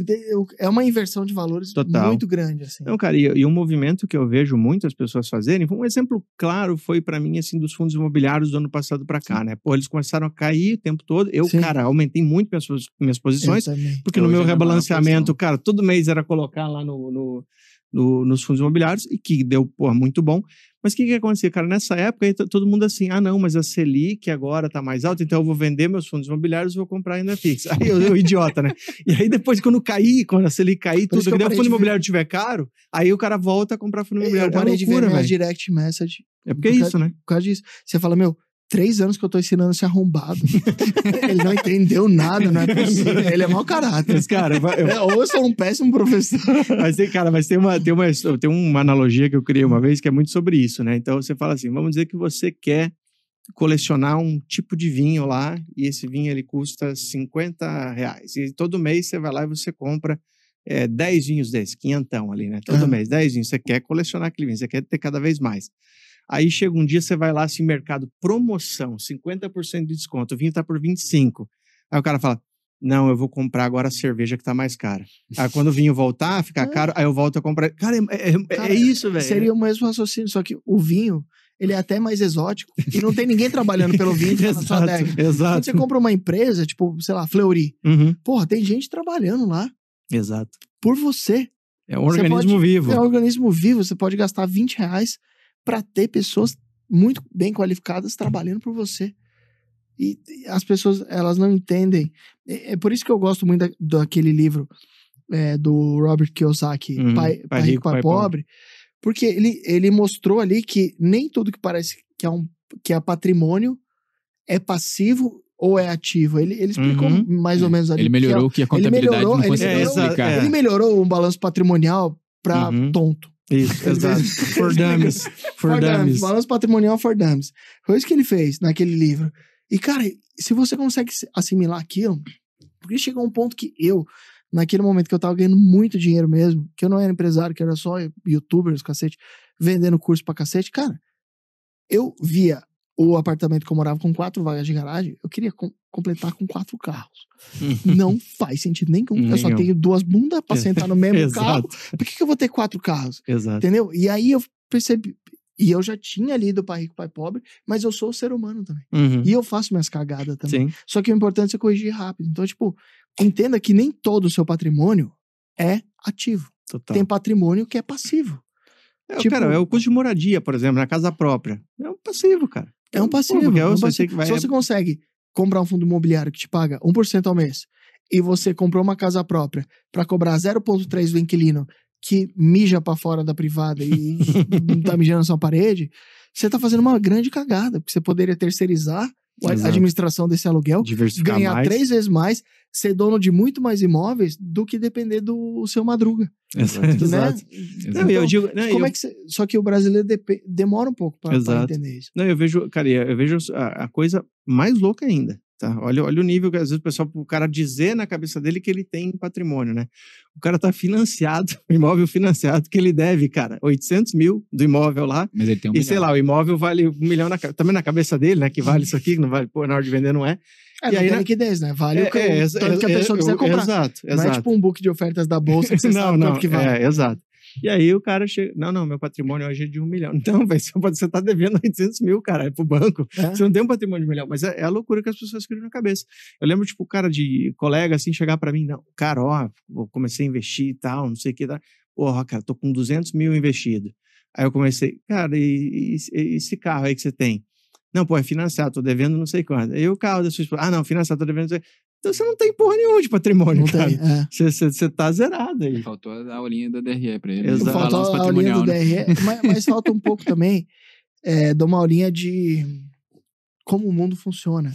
É uma inversão de valores Total. muito grande, assim. Não, cara, e, e um movimento que eu vejo muitas pessoas fazerem, um exemplo claro foi pra mim, assim, dos fundos imobiliários do ano passado pra cá, né? Pô, eles começaram a cair o tempo todo. Eu, Sim. cara, aumentei muito minhas, minhas posições, porque Eu no meu rebalanceamento, cara, todo mês era colocar lá no, no- no- nos fundos imobiliários, e que deu, pô, muito bom. Mas o que que acontecia, cara? Nessa época, aí t- todo mundo assim, ah, não, mas a Selic agora tá mais alta, então eu vou vender meus fundos imobiliários e vou comprar ainda fixa. Aí eu, eu idiota, né? E aí depois, quando cair, quando a Selic cair, Por tudo, que que o fundo de ver. imobiliário tiver caro, aí o cara volta a comprar fundo imobiliário. Eu parei é de loucura, ver minhas direct message É porque é por isso, né? por causa disso. Você fala, meu, três anos que eu tô ensinando esse arrombado. Ele não entendeu nada, não é possível. Ele é mau caráter. Mas, cara, eu, É, ou eu sou um péssimo professor. Mas tem, cara, mas tem uma, tem, uma, tem uma analogia que eu criei uma vez que é muito sobre isso, né? Então você fala assim: vamos dizer que você quer colecionar um tipo de vinho lá, e esse vinho ele custa 50 reais. E todo mês você vai lá e você compra é, 10 vinhos desses, quinhentão ali, né? Todo mês, 10 vinhos. Você quer colecionar aquele vinho, você quer ter cada vez mais. Aí chega um dia, você vai lá assim, mercado, promoção, 50% de desconto, o vinho tá por 25. Aí o cara fala, não, eu vou comprar agora a cerveja que tá mais cara. Aí quando o vinho voltar, ficar É. caro, aí eu volto a comprar. Cara, é, é- é Cara, isso, velho. Seria o mesmo raciocínio, só que o vinho, ele é até mais exótico e não tem ninguém trabalhando pelo vinho tá na sua adega. Exato, Quando exato. você compra uma empresa, tipo, sei lá, Fleury, Uhum, porra, tem gente trabalhando lá exato. por você. É um Você organismo pode- vivo. É um organismo vivo, você pode gastar 20 reais pra ter pessoas muito bem qualificadas trabalhando por você. E e as pessoas, elas não entendem. É, é por isso que eu gosto muito da- daquele livro é, do Robert Kiyosaki, Uhum, Pai, Pai Rico, Pai, Pobre, porque ele, ele mostrou ali que nem tudo que parece que é, um, que é patrimônio é passivo ou é ativo. Ele, ele explicou Uhum. mais ou menos ali. Ele que é- melhorou o que a contabilidade melhorou- não ele melhorou- explicar. é. ele melhorou um balanço patrimonial pra Uhum. tonto. Isso, exato. For dummies. For dummies. Balanço patrimonial for dummies. Foi isso que ele fez naquele livro. E, cara, se você consegue se- assimilar aquilo, porque chegou um ponto que eu, naquele momento que eu tava ganhando muito dinheiro mesmo, que eu não era empresário, que era só youtuber, os cacete, vendendo curso pra cacete, cara, eu via o apartamento que eu morava com quatro vagas de garagem, eu queria completar com quatro carros. Não faz sentido nenhum. Eu só Nenhum. tenho duas bundas pra sentar no mesmo carro. Por que, que eu vou ter quatro carros? exato. Entendeu? E aí eu percebi. E eu já tinha lido Pai Rico, Pai Pobre, mas eu sou ser humano também. Uhum. E eu faço minhas cagadas também. Sim, Só que o importante é corrigir rápido. Então, tipo, entenda que nem todo o seu patrimônio é ativo. total. Tem patrimônio que é passivo. É, tipo- cara, é o custo de moradia, por exemplo, na casa própria. É um passivo, cara. É um passivo. Pô, porque é um passivo. vai- Se você consegue comprar um fundo imobiliário que te paga 1% ao mês e você comprou uma casa própria para cobrar 0,3 do inquilino que mija para fora da privada e tá mijando na sua parede, você tá fazendo uma grande cagada, porque você poderia terceirizar a administração desse aluguel, ganhar mais. três vezes mais, ser dono de muito mais imóveis do que depender do seu madruga, Exato. né? Exato. Então, eu digo, não, como eu- é que você... Só que o brasileiro demora um pouco para entender isso. Não, eu vejo, cara, eu vejo a, a coisa mais louca ainda. Tá? Olha, olha o nível que às vezes o pessoal, o cara dizer na cabeça dele que ele tem patrimônio, né? O cara tá financiado, o imóvel financiado, que ele deve, cara, 800 mil do imóvel lá. Mas ele tem um e sei milhão. lá, o imóvel vale um milhão na, também na cabeça dele, né? Que vale isso aqui, que não vale, pô, na hora de vender não é. É, E não aí, tem liquidez, né? Vale o que, o exa- tanto que a é, pessoa é, quiser o- comprar. Exato, Não é exato. tipo um book de ofertas da bolsa que você não, sabe não, quanto que vale. é, exato. E aí o cara chega, não, não, meu patrimônio hoje é de um milhão. Então, velho, você pode- você tá devendo 800 mil, cara, é pro banco. É. Você não tem um patrimônio de um milhão, mas é, é a loucura que as pessoas criam na cabeça. Eu lembro, tipo, o cara de colega, assim, chegar pra mim, não, cara, ó, vou- comecei a investir e tal, não sei o que. Tá. Porra, cara, tô com 200 mil investido. Aí eu comecei, cara, e, e- e esse carro aí que você tem? Não, pô, é financiado, tô devendo não sei quanto. E o carro da sua esposa? Ah, não, financiado, tô devendo não sei Então você não tem porra nenhuma de patrimônio, Não cara. tem. É. Você, você, você tá zerado aí. Faltou a aulinha da DRE pra ele. Exato. o Faltou a aulinha do né? DRE, mas, mas falta um pouco também é, de uma aulinha de como o mundo funciona.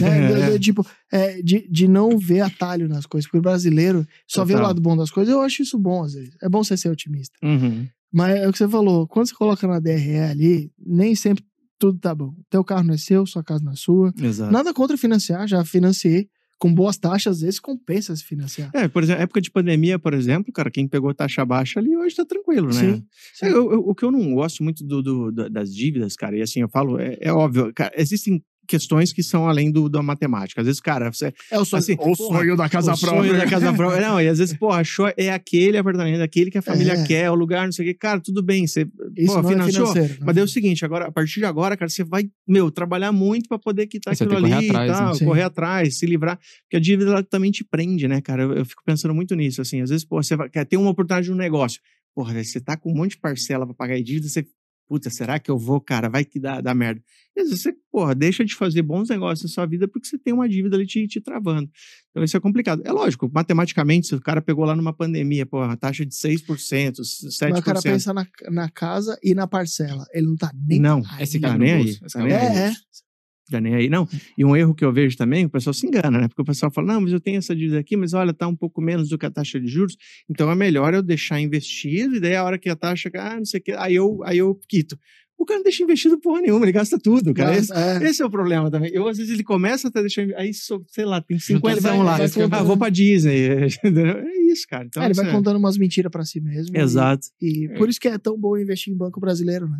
né? De- de- tipo, é, de, de não ver atalho nas coisas. Porque o brasileiro só vê o Total. lado bom das coisas. Eu acho isso bom, às vezes. É bom você ser otimista. Uhum. Mas é o que você falou, quando você coloca na DRE ali, nem sempre tudo tá bom. Teu carro não é seu, sua casa não é sua. Exato. Nada contra financiar, já financiei. Com boas taxas, às vezes compensa se financiar. É, por exemplo, época de pandemia, por exemplo, cara, quem pegou taxa baixa ali hoje tá tranquilo, né? Sim, sim. Eu- eu- o que eu não gosto muito do, do- da- das dívidas, cara, e assim, eu falo, é, é óbvio, cara, existem questões que são além do, da matemática. Às vezes, cara, você. É o sonho, assim, o porra, sonho da casa o própria. sonho da casa própria. Não, e às vezes, pô, achou, é aquele apartamento, aquele que a família É. quer, o lugar, não sei o quê. Cara, tudo bem, você. Isso pô, não financiou, é financeiro. Mas é o seguinte, agora, a partir de agora, cara, você vai, meu, trabalhar muito pra poder quitar Você aquilo ali correr atrás, e tal, né? Sim. correr atrás, se livrar. Porque a dívida ela também te prende, né, cara? Eu, eu fico pensando muito nisso, assim. Às vezes, pô, você vai, quer ter uma oportunidade de um negócio. Porra, você tá com um monte de parcela pra pagar em dívida, você. Puta, será que eu vou, cara? Vai que dá, dá merda. E às vezes você, porra, deixa de fazer bons negócios na sua vida porque você tem uma dívida ali te, te travando. Então isso é complicado. É lógico, matematicamente, se o cara pegou lá numa pandemia, pô, uma taxa de 6%, 7%. Mas o cara pensa na, na casa e na parcela. Ele não tá nem Não, aí. Esse Tá cara nem aí. Esse tá nem aí. É, bolso. é. Tá nem aí, não. E um erro que eu vejo também, o pessoal se engana, né? Porque o pessoal fala, não, mas eu tenho essa dívida aqui, mas olha, tá um pouco menos do que a taxa de juros, então é melhor eu deixar investido, e daí a hora que a taxa, ah, não sei o que, aí eu, aí eu quito. O cara não deixa investido porra nenhuma, ele gasta tudo, cara. Esse, É. esse é o problema também. Eu, às vezes, ele começa até deixando, aí, sei lá, tem Junta 50 vai- lá. vai ah, vou pra Disney. É isso, cara. Então, É, ele vai é- contando umas mentiras pra si mesmo. e- Exato. E, por isso que é tão bom investir em banco brasileiro, né?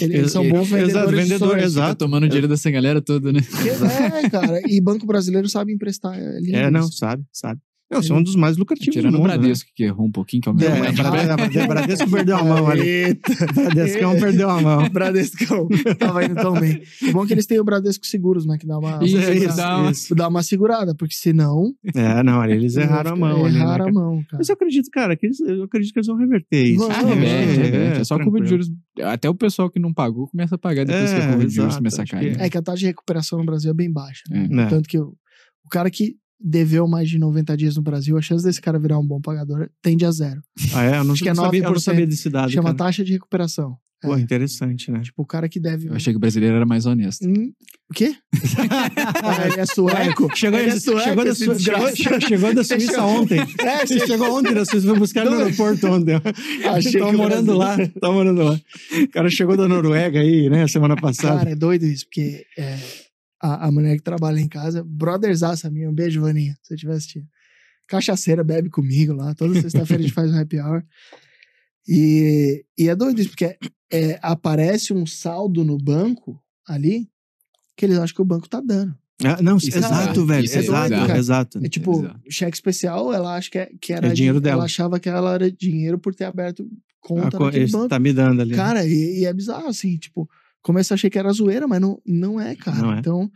Eles são bons vendedores. exato, de vendedor, sonhos. exato. Tá tomando dinheiro dessa galera toda, né? É, cara. E banco brasileiro sabe emprestar. É, lindo É, não, isso. sabe, sabe. Não, são um dos mais lucrativos Tirando do o mundo, né? Bradesco, que errou um pouquinho, que é o meu. É, né? Bradesco, Bradesco perdeu a mão ali. Eita. Bradescão perdeu a mão. Bradescão. Tava indo tão bem. O bom é que eles têm o Bradesco Seguros, né? Que dá uma, Isso, É isso, dá uma- dá uma segurada, porque senão. É, não, ali eles erraram a mão. ali, né, Erraram a cara? mão, cara. Mas eu acredito, cara, que eles, eu acredito que eles vão reverter isso. Vão, Ah, reverte, é, reverte. É só curva de juros. Até o pessoal que não pagou começa a pagar depois que É, a curva de juros exato, começa a cair. que- É que a taxa de recuperação no Brasil é bem baixa. Né? É. Né? Tanto que o, o cara que deveu mais de 90 dias no Brasil, a chance desse cara virar um bom pagador tende a zero. Ah, é? Eu não, Acho que é não sabia, eu não 9%. sabia desse dado. Chama cara. taxa de recuperação. Pô, É. interessante, né? Tipo, o cara que deve. Eu achei que o brasileiro era mais honesto. Hum, o quê? Ah, ele é sueco? Chegou, ele é sueco, chegou, da Su- chegou, chegou da Suíça Chegou- ontem. É, Ele chegou ontem da Suíça, foi buscar no aeroporto ontem. Achei Tava que morando lá, tava morando lá. O cara chegou da Noruega aí, né, semana passada. Cara, é doido isso, porque é, a, a mulher que trabalha em casa, brotherzaça minha, um beijo, Vaninha, se você estiver assistindo. Cachaceira, bebe comigo lá, toda sexta-feira a gente faz um happy hour. E, e é doido isso, porque é, aparece um saldo no banco ali que eles acham que o banco tá dando. Ah, não, Isso é exato, bizarro. velho. Isso é exato, bizarro. exato. É tipo, Exato. cheque especial, ela acha que, é, que era É dinheiro di- dela. Ela achava que ela era dinheiro por ter aberto conta Ah, co- naquele banco. tá me dando ali. Cara, e, e é bizarro, assim, tipo, começo eu achei que era zoeira, mas não, não é, cara. Não é. Então,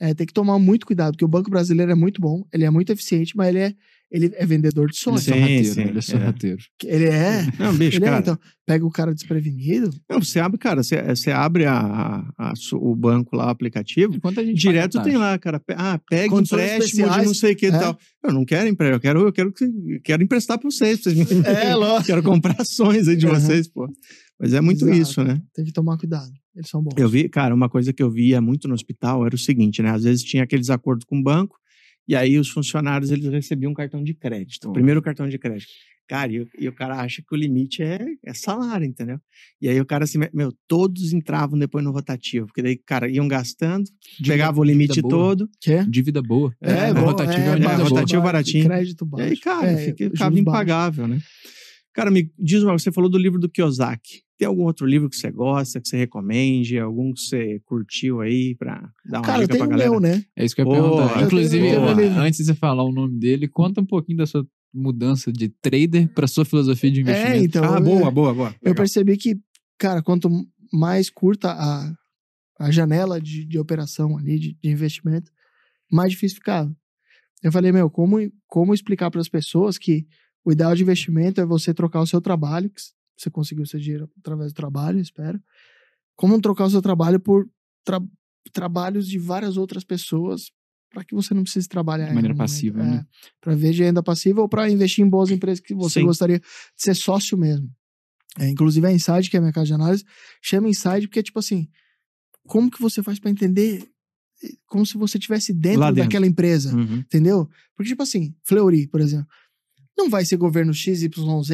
é, tem que tomar muito cuidado, porque o Banco Brasileiro é muito bom, ele é muito eficiente, mas ele é, ele é vendedor de Ele é sonhos. Sim, sorrateiro, sim, ele é é. sorrateiro. Ele é. Não, bicho, Ele é, cara. então, pega o cara desprevenido. Não, você abre, cara, você, você abre a, a- a o banco lá, o aplicativo, Enquanto a gente direto tem lá, cara. Ah, pega Condições empréstimo de não sei o que e É. tal. Eu não quero empréstimo, eu quero, eu quero, que- quero emprestar pra vocês. pra vocês me- É, lógico. Quero comprar ações aí de Uhum. vocês, pô. Mas é muito Exato. isso, né? Tem que tomar cuidado. Eles são bons. Eu vi, cara, uma coisa que eu via muito no hospital era o seguinte, né? Às vezes tinha aqueles acordos com o banco, e aí os funcionários eles recebiam um cartão de crédito, o primeiro cartão de crédito. Cara, e, o- e o cara acha que o limite é, é salário, entendeu? E aí o cara assim, meu, todos entravam depois no rotativo, porque daí, cara, iam gastando, pegava o limite boa. todo, Quê? Dívida boa. É, o bom, rotativo é, uma é, dívida boa. rotativo baratinho. Crédito e baixo. aí, cara, É, fica, ficava impagável, né? Cara, me diz uma, você falou do livro do Kiyosaki. Tem algum outro livro que você gosta, que você recomende? Algum que você curtiu aí pra dar uma Cara, dica tem pra o galera? meu, né? É isso que eu ia perguntar. eu Inclusive, eu tenho- antes de você falar o nome dele, conta um pouquinho da sua mudança de trader para sua filosofia de É, investimento. então. ah, eu- boa, boa, boa. Eu Legal. percebi que, cara, quanto mais curta a, a janela de, de operação ali, de, de investimento, mais difícil ficava. Eu falei, meu, como, como explicar para as pessoas que o ideal de investimento é você trocar o seu trabalho, que, você conseguiu seu dinheiro através do trabalho, espero. Como trocar o seu trabalho por tra- trabalhos de várias outras pessoas para que você não precise trabalhar. De maneira passiva, momento. né? Para ver de renda passiva ou para investir em boas empresas que você Sim. gostaria de ser sócio mesmo. É, inclusive a Inside, que é a minha casa de análise, chama Inside porque, tipo assim, como que você faz para entender eh, como se você estivesse dentro, dentro. daquela empresa, Uhum. entendeu? Porque, tipo assim, Fleury, por exemplo, não vai ser governo XYZ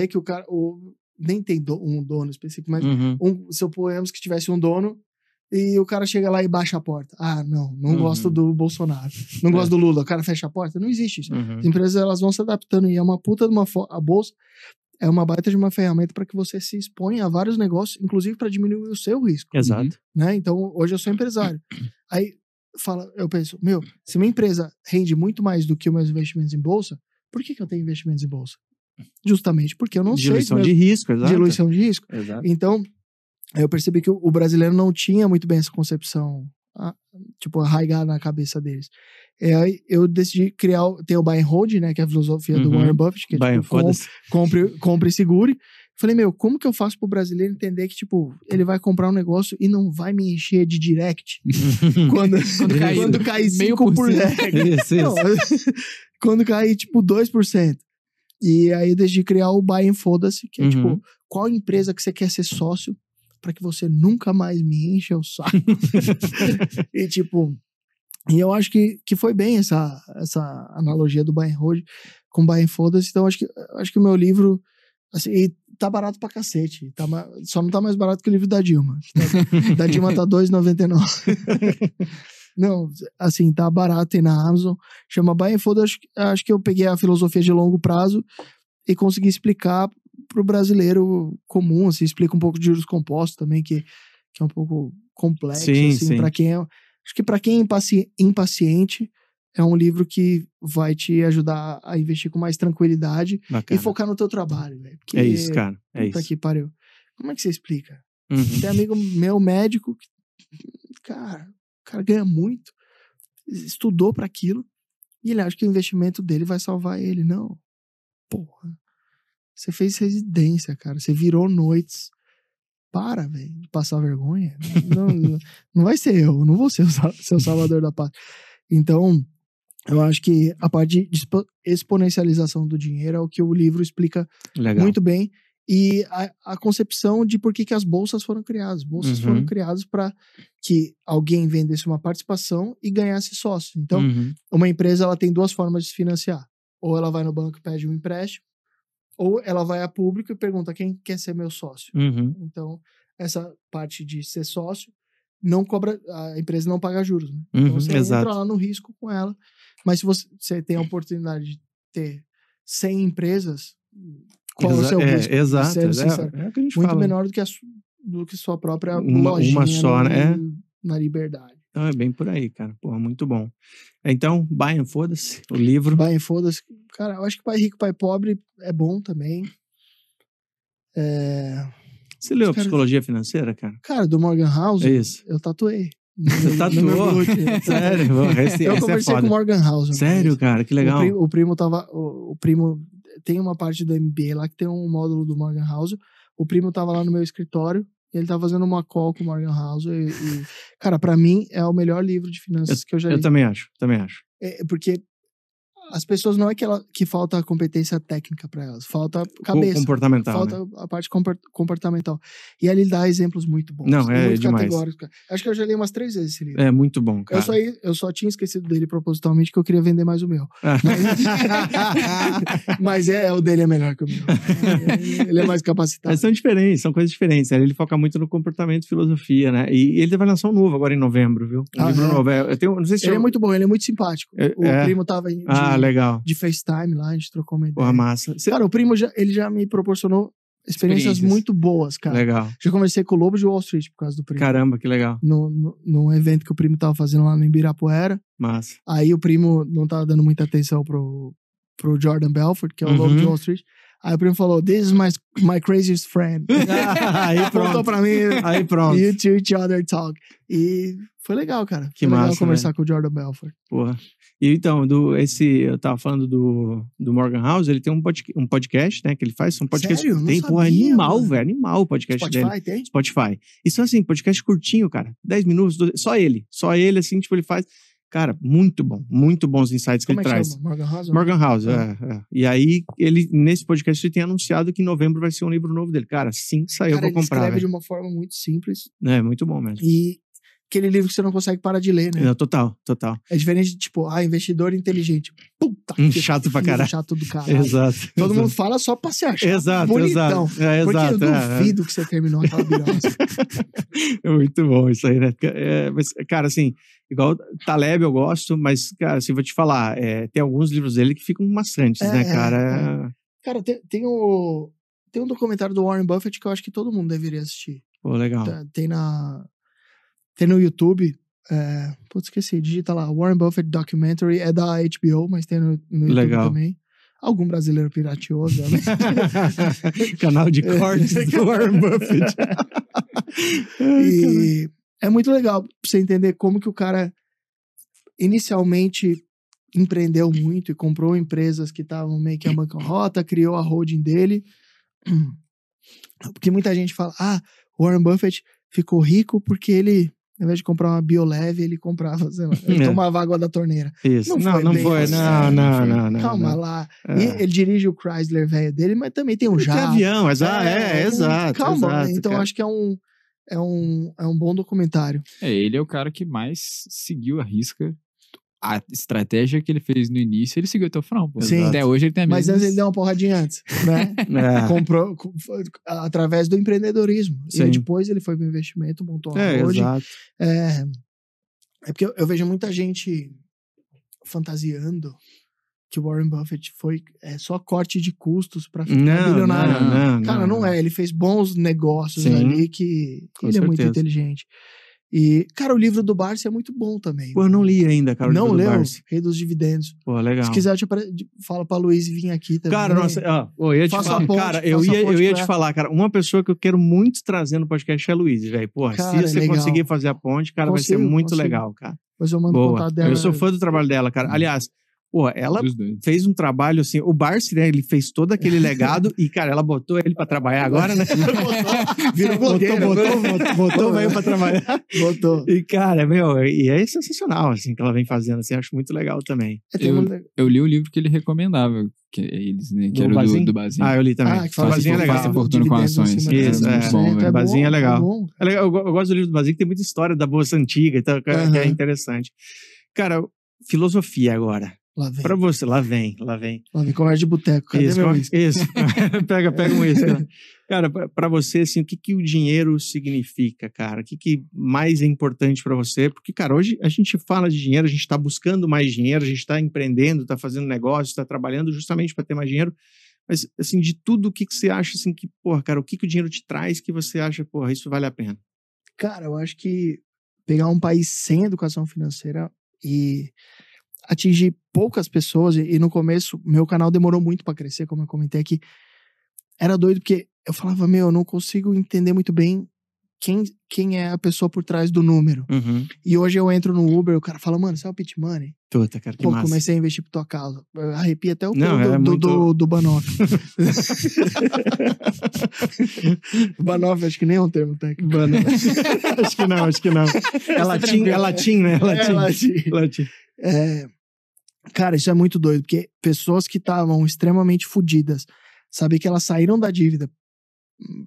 que o cara, o, nem tem do- um dono específico, mas Uhum. um, suponhamos que tivesse um dono e o cara chega lá e baixa a porta. Ah, não, não Uhum. gosto do Bolsonaro, não gosto É. do Lula, o cara fecha a porta. Não existe isso. Uhum. As empresas elas vão se adaptando e é uma puta de uma a bolsa é uma baita de uma ferramenta para que você se exponha a vários negócios, inclusive para diminuir o seu risco, Exato. né? Então, hoje eu sou empresário. Aí fala, eu penso, meu, se minha empresa rende muito mais do que os meus investimentos em bolsa, por que, que eu tenho investimentos em bolsa? Justamente porque eu não sei Diluição de risco, exato. diluição de risco. Exato. Então, eu percebi que o brasileiro não tinha muito bem essa concepção, tipo, arraigada na cabeça deles. E aí eu decidi criar, o- tem o buy and hold, né, que é a filosofia do Uhum. Warren Buffett, que é Vai, tipo, com- foda-se. compre, compre e segure. Falei, meu, como que eu faço pro brasileiro entender que, tipo, ele vai comprar um negócio e não vai me encher de direct quando, Quando meio 5%. por Isso, Não, isso. quando cair, tipo, 2%. E aí decidi criar o Buy and Foda-se, que é, Uhum. tipo, qual empresa que você quer ser sócio para que você nunca mais me encha o saco. e, tipo, e eu acho que, que foi bem essa, essa analogia do Buy and Hold com Buy and Foda-se. Então, acho que, acho que o meu livro, assim, tá barato pra cacete. Tá, só não tá mais barato que o livro da Dilma. tá- da Dilma tá 2,99. Não, assim, tá barato aí na Amazon. Chama Buy and Fold. Acho, que- acho que eu peguei a filosofia de longo prazo e consegui explicar pro brasileiro comum, assim, explica um pouco de juros compostos também, que, que é um pouco complexo, Sim, assim, sim. para quem é... Acho que para quem é impaci- impaciente, é um livro que vai te ajudar a investir com mais tranquilidade Bacana. e focar no teu trabalho, velho. É isso, cara. É isso. que pariu. Como é que você explica? Uhum. Tem amigo meu médico que, cara, cara ganha muito, estudou para aquilo e ele acha que o investimento dele vai salvar ele. Não. Porra. Você fez residência, cara. Você virou noites. Para, velho, de passar vergonha. Não, não, não vai ser eu, não vou ser o seu salvador da pátria. Então, eu acho que a parte de expo- exponencialização do dinheiro é o que o livro explica Legal. muito bem. E a, a concepção de por que, que as bolsas foram criadas. Bolsas Uhum. foram criadas para que alguém vendesse uma participação e ganhasse sócio. Então, Uhum. uma empresa ela tem duas formas de se financiar. Ou ela vai no banco e pede um empréstimo, ou ela vai a público e pergunta quem quer ser meu sócio. Uhum. Então, essa parte de ser sócio não cobra, a empresa não paga juros. Né? Então, Uhum, você exato. entra lá no risco com ela. Mas se você, você tem a oportunidade de ter 100 empresas, qual é o Exa- seu é, risco? Exato. Sendo é, sincero. é o a gente Muito fala. menor do que, a, do que sua própria Uma- lojinha uma só, no- né? É. na liberdade. Então é bem por aí, cara. Porra, muito bom. Então, Bayern, foda-se. O livro. Vai, foda-se. Cara, eu acho que Pai Rico, Pai Pobre é bom também. É... Você leu caras- Psicologia Financeira, cara? Cara, do Morgan House, É isso. eu tatuei. Você tatuou? Sério? Esse, Eu essa é conversei com o Morgan House. Sério, cara? Que legal. O primo, o primo tava. O, o primo. Tem uma parte do MBA lá que tem um módulo do Morgan House. O primo tava lá no meu escritório. E ele tava fazendo uma call com o Morgan House. E, e, cara, pra mim é o melhor livro de finanças que eu já li. Eu também acho, também acho. É, porque as pessoas não é que, ela, que falta competência técnica pra elas, falta cabeça. Comportamental. Falta né? a parte compor- comportamental. E ele dá exemplos muito bons. Não, é muito demais. categóricos, cara. Acho que eu já li umas três vezes esse livro. É muito bom, cara. Eu só, eu só tinha esquecido dele propositalmente que eu queria vender mais o meu. Mas é, o dele é melhor que o meu. Ele é mais capacitado. Mas são diferentes, são coisas diferentes. Ele foca muito no comportamento e filosofia, né? E ele vai lançar um novo agora em novembro, viu? Um Ah, livro é? novo. É, Eu tenho, não sei se Ele é eu- muito bom, ele é muito simpático. É- o é? primo tava de, Ah, legal. de FaceTime lá, a gente trocou uma ideia. Porra, massa. Cara, o primo já, ele já me proporcionou experiências, Experiências. muito boas, cara. Legal. Já conversei com o Lobo de Wall Street por causa do primo. Caramba, que legal. No, no, num evento que o primo tava fazendo lá no Ibirapuera. Massa. Aí o primo não tava dando muita atenção pro, pro Jordan Belfort, que é o Uhum. Lobo de Wall Street. Aí o primo falou, this is my, my craziest friend. Aí Contou pronto. pra mim, Aí pronto. you to each other talk. E foi legal, cara. Que foi legal massa, conversar com o Jordan Belfort. Porra. E então, do, esse, eu tava falando do, do Morgan House, ele tem um, pod, um podcast, né, que ele faz, um podcast. Sério? Tem, porra, sabia, animal, mano. velho, animal o podcast dele. Spotify tem? Spotify. E são assim, podcast curtinho, cara. 10 minutos, 12, só ele. Só ele, assim, tipo, ele faz. Cara, muito bom. Muito bons insights que Como é ele que traz. Morgan House? Morgan House, Ah. é, é. E aí, ele, nesse podcast, ele tem anunciado que em novembro vai ser um livro novo dele. Cara, sim que saiu, Cara, ele vou comprar. escreve de velho. uma forma muito simples. É, muito bom mesmo. E aquele livro que você não consegue parar de ler, né? Não, total, total. É diferente de, tipo, ah, investidor inteligente. Puta Um que chato pra caralho. chato do caralho. Exato. Todo exato. mundo fala só pra se achar Exato, bonitão. exato. É, Porque exato. eu é, é. duvido que você terminou aquela birosca. É muito bom isso aí, né? É, mas, cara, assim, igual Taleb eu gosto, mas, cara, assim, vou te falar, é, tem alguns livros dele que ficam maçantes, É, né, é, cara? Cara, tem, tem, o, tem um documentário do Warren Buffett que eu acho que todo mundo deveria assistir. Pô, legal. Tá- Tem na. Tem no YouTube. É, putz, esqueci. Digita lá. Warren Buffett Documentary. É da HBO, mas tem no, no YouTube Legal. também. Algum brasileiro pirateou, obviamente. Canal de cortes do Warren Buffett. E é muito legal pra você entender como que o cara inicialmente empreendeu muito e comprou empresas que estavam meio que a bancarrota, criou a holding dele. Porque muita gente fala, ah, Warren Buffett ficou rico porque ele, ao invés de comprar uma Bioleve, ele comprava, sei lá, ele É. tomava água da torneira. Isso. Não Não, foi não bem foi. assim, Não, não, não, não. Calma não. lá. É. E ele dirige o Chrysler velho dele, mas também tem um Tem jato. avião, exato. É, é, exato. Calma, exato, então cara. acho que é um, é, um, é um bom documentário. É, ele é o cara que mais seguiu a risca. A estratégia que ele fez no início, ele seguiu até o final. Pô. Sim. Até hoje ele tem a Mas mesma. antes ele deu uma porradinha antes, né? É. Comprou co- foi através do empreendedorismo. Sim. E depois ele foi pro investimento, montou uma É, holding. exato. É, é porque eu, eu vejo muita gente fantasiando que Warren Buffett foi é, só corte de custos para ficar Não, bilionário. não, não. Cara, não, é. Ele fez bons negócios Sim. ali que Com ele é muito certeza. inteligente. E, cara, o livro do Barça é muito bom também. Pô, eu não li ainda, cara. o não livro do leu? Barsi. Rei dos Dividendos. Pô, legal. Se quiser, eu te fala pra Luiz vir aqui também. Cara, nossa, ó, eu ia te Faça falar, ponte, cara, eu ia, eu ia te falar, cara, uma pessoa que eu quero muito trazer no podcast é a Luiz, velho. Porra, Cara, se você legal. conseguir fazer a ponte, cara, vai ser Consigo, muito consigo. legal, cara. Depois eu mando Boa. contato dela. Eu sou fã do trabalho dela, cara. Aliás, pô, ela fez um trabalho assim, o Barsi, né, ele fez todo aquele legado e, cara, ela botou ele pra trabalhar agora, né? Virou botou, blogueira, botou, agora. botou, botou, veio pra trabalhar. Botou. E, cara, meu, e é sensacional, assim, que ela vem fazendo, assim, acho muito legal também. É, Eu- uma- Eu li o livro que ele recomendava, que é eles, né? Que Do era o Bazinho? do, do Bazinho. Ah, eu li também. Ah, que fala Bazinho é de legal. Faça fortuna com ações. Isso, 10%, é. bom, é Bazinho é bom, legal. bom. É legal, eu, eu gosto do livro do Basílio, que tem muita história da Bolsa Antiga, então, que, é- que é Aham. interessante. Cara, filosofia agora. Lá vem. Pra você, lá vem, lá vem. Lá vem conversa de boteco. Cadê Isso, meu uísque? isso. pega, pega um uísque. Cara, pra- pra você, assim, o que, que o dinheiro significa, cara? O que, que mais é importante pra você? Porque, cara, hoje a gente fala de dinheiro, a gente tá buscando mais dinheiro, a gente tá empreendendo, tá fazendo negócio, tá trabalhando justamente para ter mais dinheiro. Mas, assim, de tudo, o que, que você acha, assim, que, porra, cara, o que, que o dinheiro te traz que você acha, porra, isso vale a pena? Cara, eu acho que pegar um país sem educação financeira e atingir poucas pessoas, e, e no começo, meu canal demorou muito pra crescer, como eu comentei aqui. Era doido porque eu falava, meu, eu não consigo entender muito bem quem, quem é a pessoa por trás do número. Uhum. E hoje eu entro no Uber, o cara fala, mano, você é o Pit Money? Puta, cara, que Pô, massa. comecei a investir por tua causa. Eu Arrepia até o Não, é do, do, muito- do, do Banoff. Banoff, acho que nem é um termo técnico. Mano, acho que não, acho que não. É latim, é latim, né? É É, latim. latim. latim. É, cara, isso é muito doido, porque pessoas que estavam extremamente fodidas, saber que elas saíram da dívida.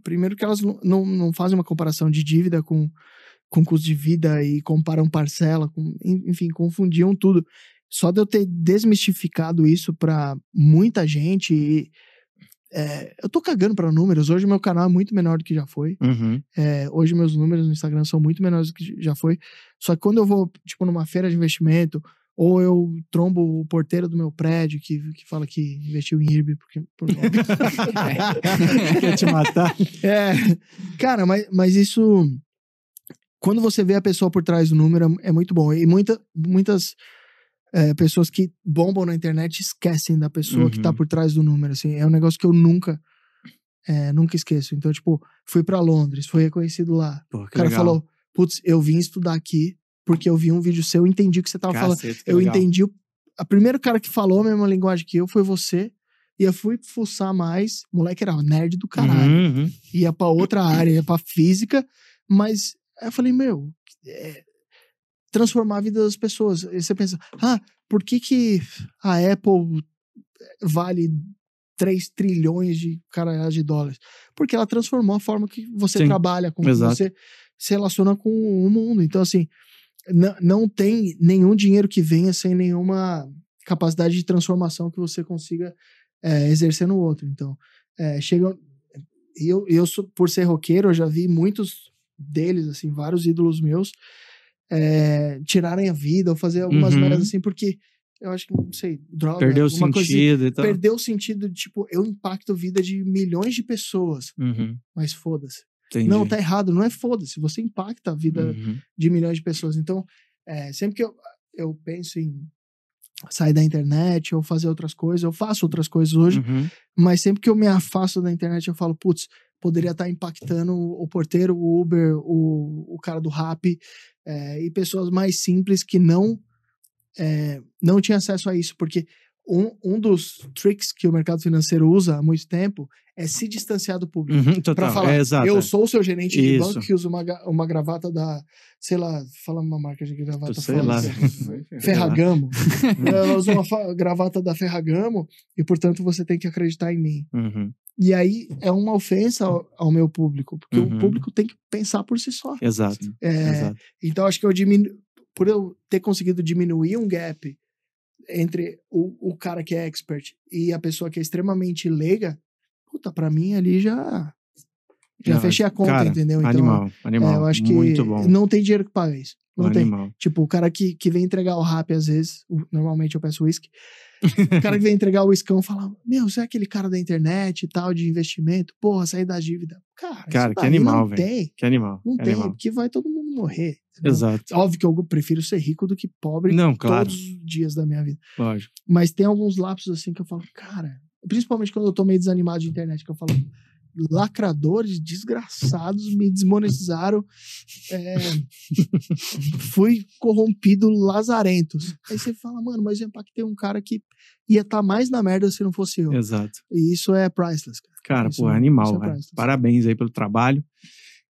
Primeiro que elas não, não, não fazem uma comparação de dívida com, com custo de vida e comparam parcela, com, en- enfim, confundiam tudo. Só de eu ter desmistificado isso pra muita gente e, é, eu tô cagando pra números. Hoje meu canal é muito menor do que já foi. Uhum. É, hoje meus números no Instagram são muito menores do que já foi. Só que quando eu vou, tipo, numa feira de investimento, ou eu trombo o porteiro do meu prédio que, que fala que investiu em IRB, porque. Por... Quer te matar? é, cara, mas, mas isso. Quando você vê a pessoa por trás do número, é, é muito bom. E muita, muitas. é, pessoas que bombam na internet esquecem da pessoa que tá Uhum. por trás do número, assim. É um negócio que eu nunca, é, nunca esqueço. Então, tipo, fui pra Londres, fui reconhecido lá. Pô, O cara legal. falou, putz, eu vim estudar aqui porque eu vi um vídeo seu, eu entendi o que você tava falando. Cacete, que Eu legal. entendi. O, a primeira cara que falou a mesma linguagem que eu foi você. E eu fui fuçar mais. O moleque era nerd do caralho. Uhum, uhum. Ia pra outra área, ia pra física. Mas aí eu falei, meu, é, transformar a vida das pessoas. Aí você pensa, ah, por que, que a Apple vale 3 trilhões de caralhas de dólares? Porque ela transformou a forma que você Sim, trabalha, como você se relaciona com o mundo. Então, assim, não, tem nenhum dinheiro que venha sem nenhuma capacidade de transformação que você consiga é, exercer no outro. Então, é, chega. Eu, eu sou, por ser roqueiro, eu já vi muitos deles, assim, vários ídolos meus, é, tirarem a vida ou fazer algumas Uhum. merdas assim, porque eu acho que, não sei, droga, Perdeu o coisa assim, sentido e tal. perdeu o sentido de, tipo, eu impacto a vida de milhões de pessoas, Uhum, mas foda-se. Entendi. Não, tá errado, não é foda-se, você impacta a vida Uhum. de milhões de pessoas. Então, é, sempre que eu, eu penso em sair da internet ou fazer outras coisas, eu faço outras coisas hoje, Uhum. mas sempre que eu me afasto da internet, eu falo, putz, poderia estar impactando o porteiro, o Uber, o, o cara do Rap, é, e pessoas mais simples que não é, não tinham acesso a isso, porque um, um dos tricks que o mercado financeiro usa há muito tempo é se distanciar do público. Uhum, total. Pra falar, é, exato. eu é. sou o seu gerente de Isso. banco que usa uma, uma gravata da, sei lá, fala uma marca de gravata Sei foda, lá. Ferragamo. eu uso uma gravata da Ferragamo e, portanto, você tem que acreditar em mim. Uhum, E aí é uma ofensa ao, ao meu público, porque Uhum. o público tem que pensar por si só. Exato. É, exato. então acho que eu diminu... por eu ter conseguido diminuir um gap entre o, o cara que é expert e a pessoa que é extremamente leiga, puta, pra mim ali já já Não, fechei a conta, cara, entendeu? Então, animal, animal. é, eu acho que Muito bom. não tem dinheiro que paga isso. Não tem. Tipo, o cara que, que vem entregar o rap, às vezes, normalmente eu peço whisky. o cara que vem entregar o whiskão fala: Meu, você é aquele cara da internet e tal, de investimento, porra, sair da dívida. Cara, Cara, que animal, não velho. tem. Que animal. Não que tem, animal. porque vai todo mundo morrer. entendeu? Exato. Óbvio que eu prefiro ser rico do que pobre Não, claro. todos os dias da minha vida. Lógico. Mas tem alguns lapsos assim que eu falo, cara, principalmente quando eu tô meio desanimado de internet, que eu falo, lacradores desgraçados me desmonetizaram, é, fui corrompido lazarentos. Aí você fala, mano, mas eu impactei um cara que ia estar mais na merda se não fosse eu. Exato. E isso é priceless, cara. Cara, Isso pô, é animal, é. Parabéns aí pelo trabalho.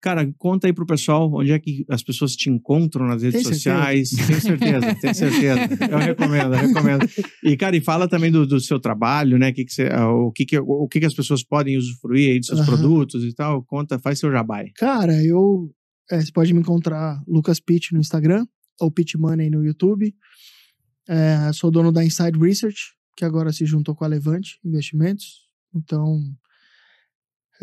Cara, conta aí pro pessoal onde é que as pessoas te encontram nas redes Tem certeza? sociais. Tenho certeza, tenho certeza. Eu recomendo, eu recomendo. E, cara, e fala também do, do seu trabalho, né? Que que você, ah, o que, que, o que, que as pessoas podem usufruir aí dos seus Aham. produtos e tal. Conta, faz seu jabai. Cara, eu. é, você pode me encontrar Lucas Pitt no Instagram ou Pitt Money no YouTube. É, sou dono da Inside Research, que agora se juntou com a Levante Investimentos. Então,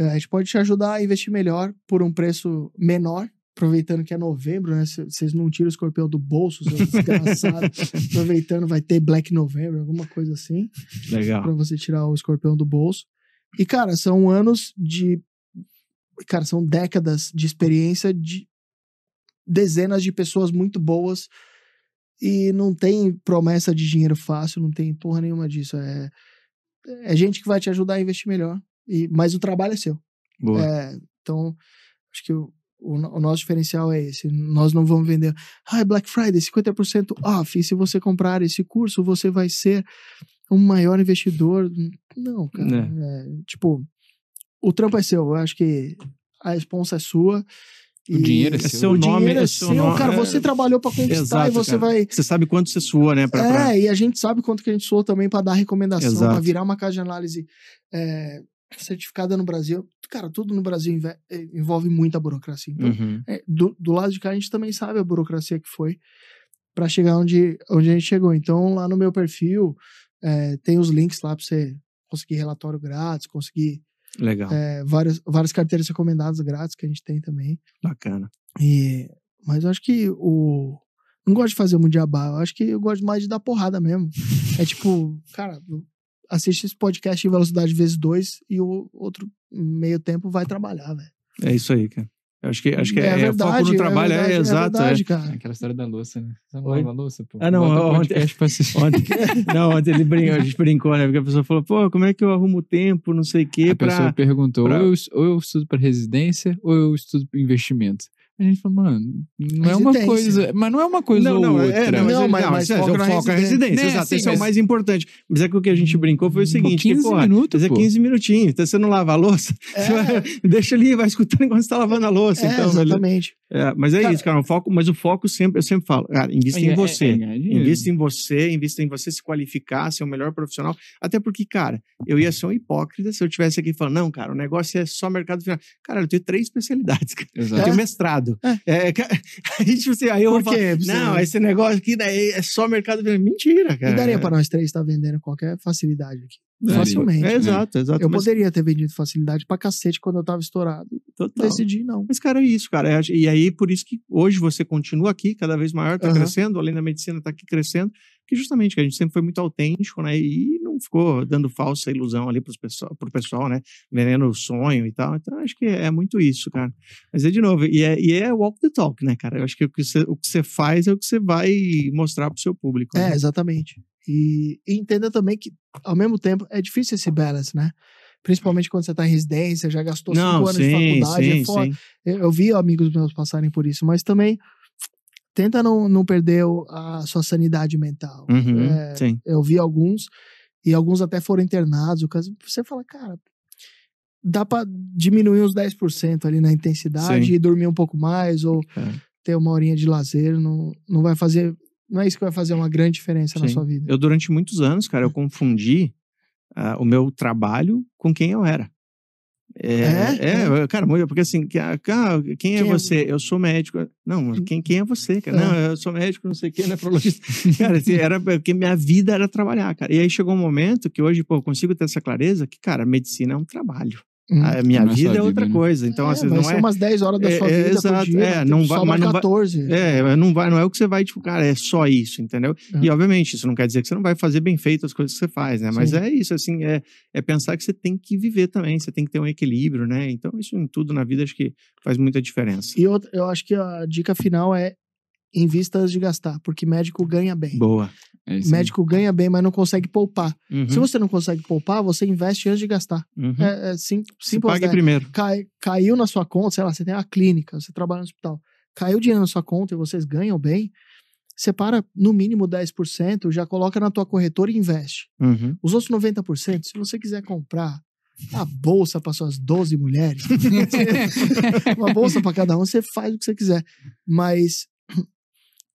a gente pode te ajudar a investir melhor por um preço menor. Aproveitando que é novembro, né? Vocês não tiram o escorpião do bolso, seu desgraçado. Aproveitando, vai ter Black November, alguma coisa assim Legal. pra você tirar o escorpião do bolso. E, cara, são anos de. Cara, são décadas de experiência de dezenas de pessoas muito boas. E não tem promessa de dinheiro fácil, não tem porra nenhuma disso. É, é gente que vai te ajudar a investir melhor. E, mas o trabalho é seu. Boa. É, então, acho que o, o, o nosso diferencial é esse. Nós não vamos vender. Ah, é Black Friday, 50% off. E se você comprar esse curso, você vai ser um maior investidor. Não, cara. é, tipo, o trampo é seu. Eu acho que a responsa é sua. O dinheiro é É seu. seu o nome, dinheiro é é seu, seu nome. cara. é- Você trabalhou pra conquistar Exato, e você cara. vai. Você sabe quanto você sua, né? Pra, pra- É, e a gente sabe quanto que a gente soou também pra dar recomendação, pra virar uma casa de análise é, certificada no Brasil. Cara, tudo no Brasil eh, envolve muita burocracia. Então, Uhum. é, do, do lado de cá a gente também sabe a burocracia que foi pra chegar onde, onde a gente chegou. Então, lá no meu perfil, é, tem os links lá pra você conseguir relatório grátis, conseguir Legal. é, várias, várias carteiras recomendadas grátis que a gente tem também. Bacana. E, mas eu acho que o. Não gosto de fazer muito jabá, eu acho que eu gosto mais de dar porrada mesmo. É tipo, cara, assiste esse podcast em velocidade vezes dois e o outro meio tempo vai trabalhar, velho. É isso aí, cara. Eu acho que, acho que é, é, é verdade, foco no trabalho, é, verdade, exato. é. verdade, cara. Aquela história da louça, né? Você não Oi? lava a louça, pô. Ah, não, ontem- podcast pra assistir. Ontem, não, ontem ele brincou, a gente brincou, né? Porque a pessoa falou, pô, como é que eu arrumo o tempo, não sei o quê, A pessoa pra... perguntou, pra- ou, eu, ou eu estudo para residência, ou eu estudo para investimento. A gente falou, mano, não é uma coisa. Mas não é uma coisa Não, ou não, outra. é, não, mas, Não, mas- não, mas isso é, foca o na foco é a residência. residência, Né, exato, sim, esse é o mas- mais importante. Mas é que o que a gente brincou foi o seguinte, 15 que, pô, minutos, mas é pô. 15 minutinhos, então você não lava a louça, É, vai- deixa ali, vai escutando enquanto você tá lavando a louça, é, então, exatamente. É, mas é Cara- isso, cara, o foco, mas o foco sempre, eu sempre falo, cara, invista É, em é, você. é. Invista em você, invista em você se qualificar, ser o melhor profissional. Até porque, cara, eu ia ser um hipócrita se eu tivesse aqui falando, não, cara, o negócio é só mercado financeiro. Cara, eu tenho três especialidades, cara. Eu Exato. tenho mestrado. É, ca- aí, tipo assim, aí eu vou Por falar, quê? Você- não, esse negócio aqui daí é só mercado financeiro. Mentira, cara. E daria pra nós três estar vendendo qualquer facilidade aqui. Daria. Facilmente. É, exato, exato. Eu mas poderia ter vendido facilidade pra cacete quando eu tava estourado. total. Decidi não. Mas, cara, é isso, cara. É, E aí, por isso que hoje você continua aqui, cada vez maior, tá Aham. crescendo, além da medicina, tá aqui crescendo, que justamente que a gente sempre foi muito autêntico, né? E não ficou dando falsa ilusão ali pros pessoal, pro pessoal, né? Vendendo o sonho e tal. Então, acho que é, é muito isso, cara. Mas é de novo, e é, e é walk the talk, né, cara? Eu acho que o que, você, o faz é o que você vai mostrar pro seu público. É, né? exatamente. E, e entenda também que, ao mesmo tempo, é difícil esse balance, né? Principalmente quando você tá em residência, já gastou cinco Não, anos de sim, faculdade, sim, é foda. sim. Eu, eu vi amigos meus passarem por isso, mas também tenta não, não perder a sua sanidade mental. Uhum, É, sim. eu vi alguns, e alguns até foram internados. o caso- Você fala, cara, dá pra diminuir uns 10% ali na intensidade Sim. e dormir um pouco mais, ou É. ter uma horinha de lazer, não, não vai fazer. Não é isso que vai fazer uma grande diferença na Sim. sua vida. Eu, durante muitos anos, cara, eu confundi ah, o meu trabalho com quem eu era. É, É? é, cara, muito- porque assim, ah, cara, quem é Quem é você? Eu sou médico. Não, mas quem, quem é você, cara? É. Não, eu sou médico, não sei o que, nefrologista. cara, assim, era porque minha vida era trabalhar, cara. E aí chegou um momento que hoje, pô, eu consigo ter essa clareza que, cara, medicina é um trabalho. Hum. A minha é vida é outra né? coisa. Então, É, assim, vai não ser é. umas 10 horas da é, sua é, vida exato, por dia. é, não vai- Sobra mas não vai- 14. É, não vai, não é o que você vai, tipo, cara, é só isso, entendeu? É. E obviamente, isso não quer dizer que você não vai fazer bem feito as coisas que você faz, né? Mas Sim. é isso, assim, é, é pensar que você tem que viver também, você tem que ter um equilíbrio, né? Então, isso em tudo na vida acho que faz muita diferença. E outra, eu acho que a dica final é invista antes de gastar, porque médico ganha bem. Boa. É médico ganha bem, mas não consegue poupar. Uhum, Se você não consegue poupar, você investe antes de gastar. uhum. É, é sim, simples. pague né? primeiro. Cai- caiu na sua conta, sei lá, você tem uma clínica, você trabalha no hospital. Caiu dinheiro na sua conta e vocês ganham bem, separa no mínimo 10%, já coloca na tua corretora e investe. Uhum. Os outros 90%, se você quiser comprar a bolsa para suas 12 mulheres, uma bolsa para cada um, você faz o que você quiser. Mas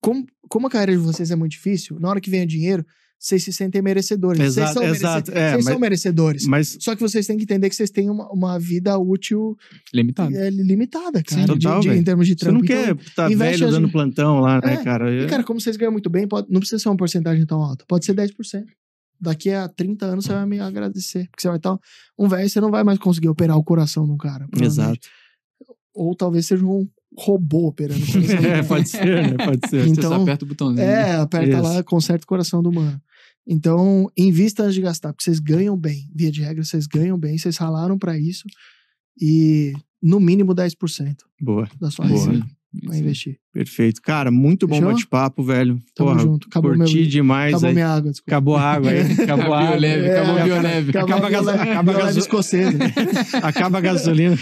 como, como a carreira de vocês é muito difícil, na hora que vem o dinheiro, vocês se sentem merecedores. vocês Exato, são, merece- exato, é, vocês mas- são merecedores. Mas, Só que vocês têm que entender que vocês têm uma, uma vida útil Limitado. é, limitada, cara. Sim, de- total, de- velho. em termos de você não trampo. quer Então, estar investe velho as- dando plantão lá, né, É, cara? e, cara, como vocês ganham muito bem, pode- não precisa ser uma porcentagem tão alta. Pode ser 10%. Daqui a 30 anos você vai me agradecer. Porque você vai estar um velho, você não vai mais conseguir operar o coração de um cara. Exato. Ou talvez seja um robô operando do É, pode ser, né? Pode ser. Você Então, só aperta o botãozinho. né? É, aperta Isso. lá, conserta o coração do humano. Então, invista antes de gastar, porque vocês ganham bem. Via de regra, vocês ganham bem, vocês ralaram pra isso. E no mínimo 10% Boa. da sua Boa. Isso vai investir. Perfeito. Cara, muito bom bate-papo, velho. Tamo Porra, junto. Acabou curti meu- demais Acabou aí. minha água, desculpa. Acabou a água aí. Acabou a água. Bioleve, É, acabou bioleve. Acaba, Acaba a gaso- acaba, acaba a acaba gaso- escocesa. Acaba a gasolina.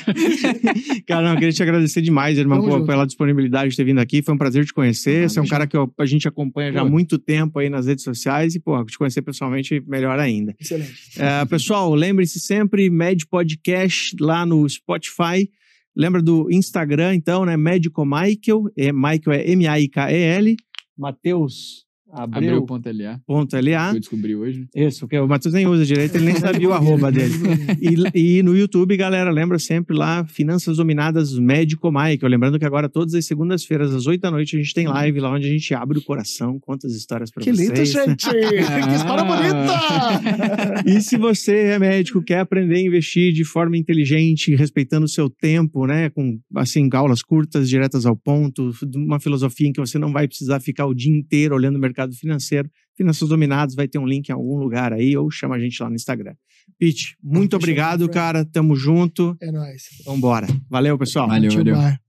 cara, não, queria te agradecer demais, irmão, Tamo pô, junto. pela disponibilidade de ter vindo aqui. Foi um prazer te conhecer. Ah, Você é um cara que eu- a gente acompanha já há muito tempo aí nas redes sociais e, pô, te conhecer pessoalmente melhor ainda. Excelente. É, pessoal, lembre-se sempre, Med Podcast lá no Spotify. Lembra do Instagram, então, né? Médico Michael. É, Michael é M-A-I-K-E-L. Matheus Abriu Abreu. ponto LA. Que eu descobri hoje. Isso, porque o Matheus nem usa direito, ele nem sabia o arroba dele. E, e no YouTube, galera, lembra sempre lá, Finanças Dominadas Médico Michael. Lembrando que agora, todas as segundas-feiras, às 8 da noite, a gente tem live lá onde a gente abre o coração, conta as histórias pra Que lindo, vocês. gente! que história bonita! E se você é médico, quer aprender a investir de forma inteligente, respeitando o seu tempo, né? Com, assim, aulas curtas, diretas ao ponto, uma filosofia em que você não vai precisar ficar o dia inteiro olhando o mercado financeiro. Finanças Dominadas vai ter um link em algum lugar aí, ou chama a gente lá no Instagram. Pete, muito obrigado, cara. Tamo junto. É nóis. Vambora. Valeu, pessoal. Valeu, valeu.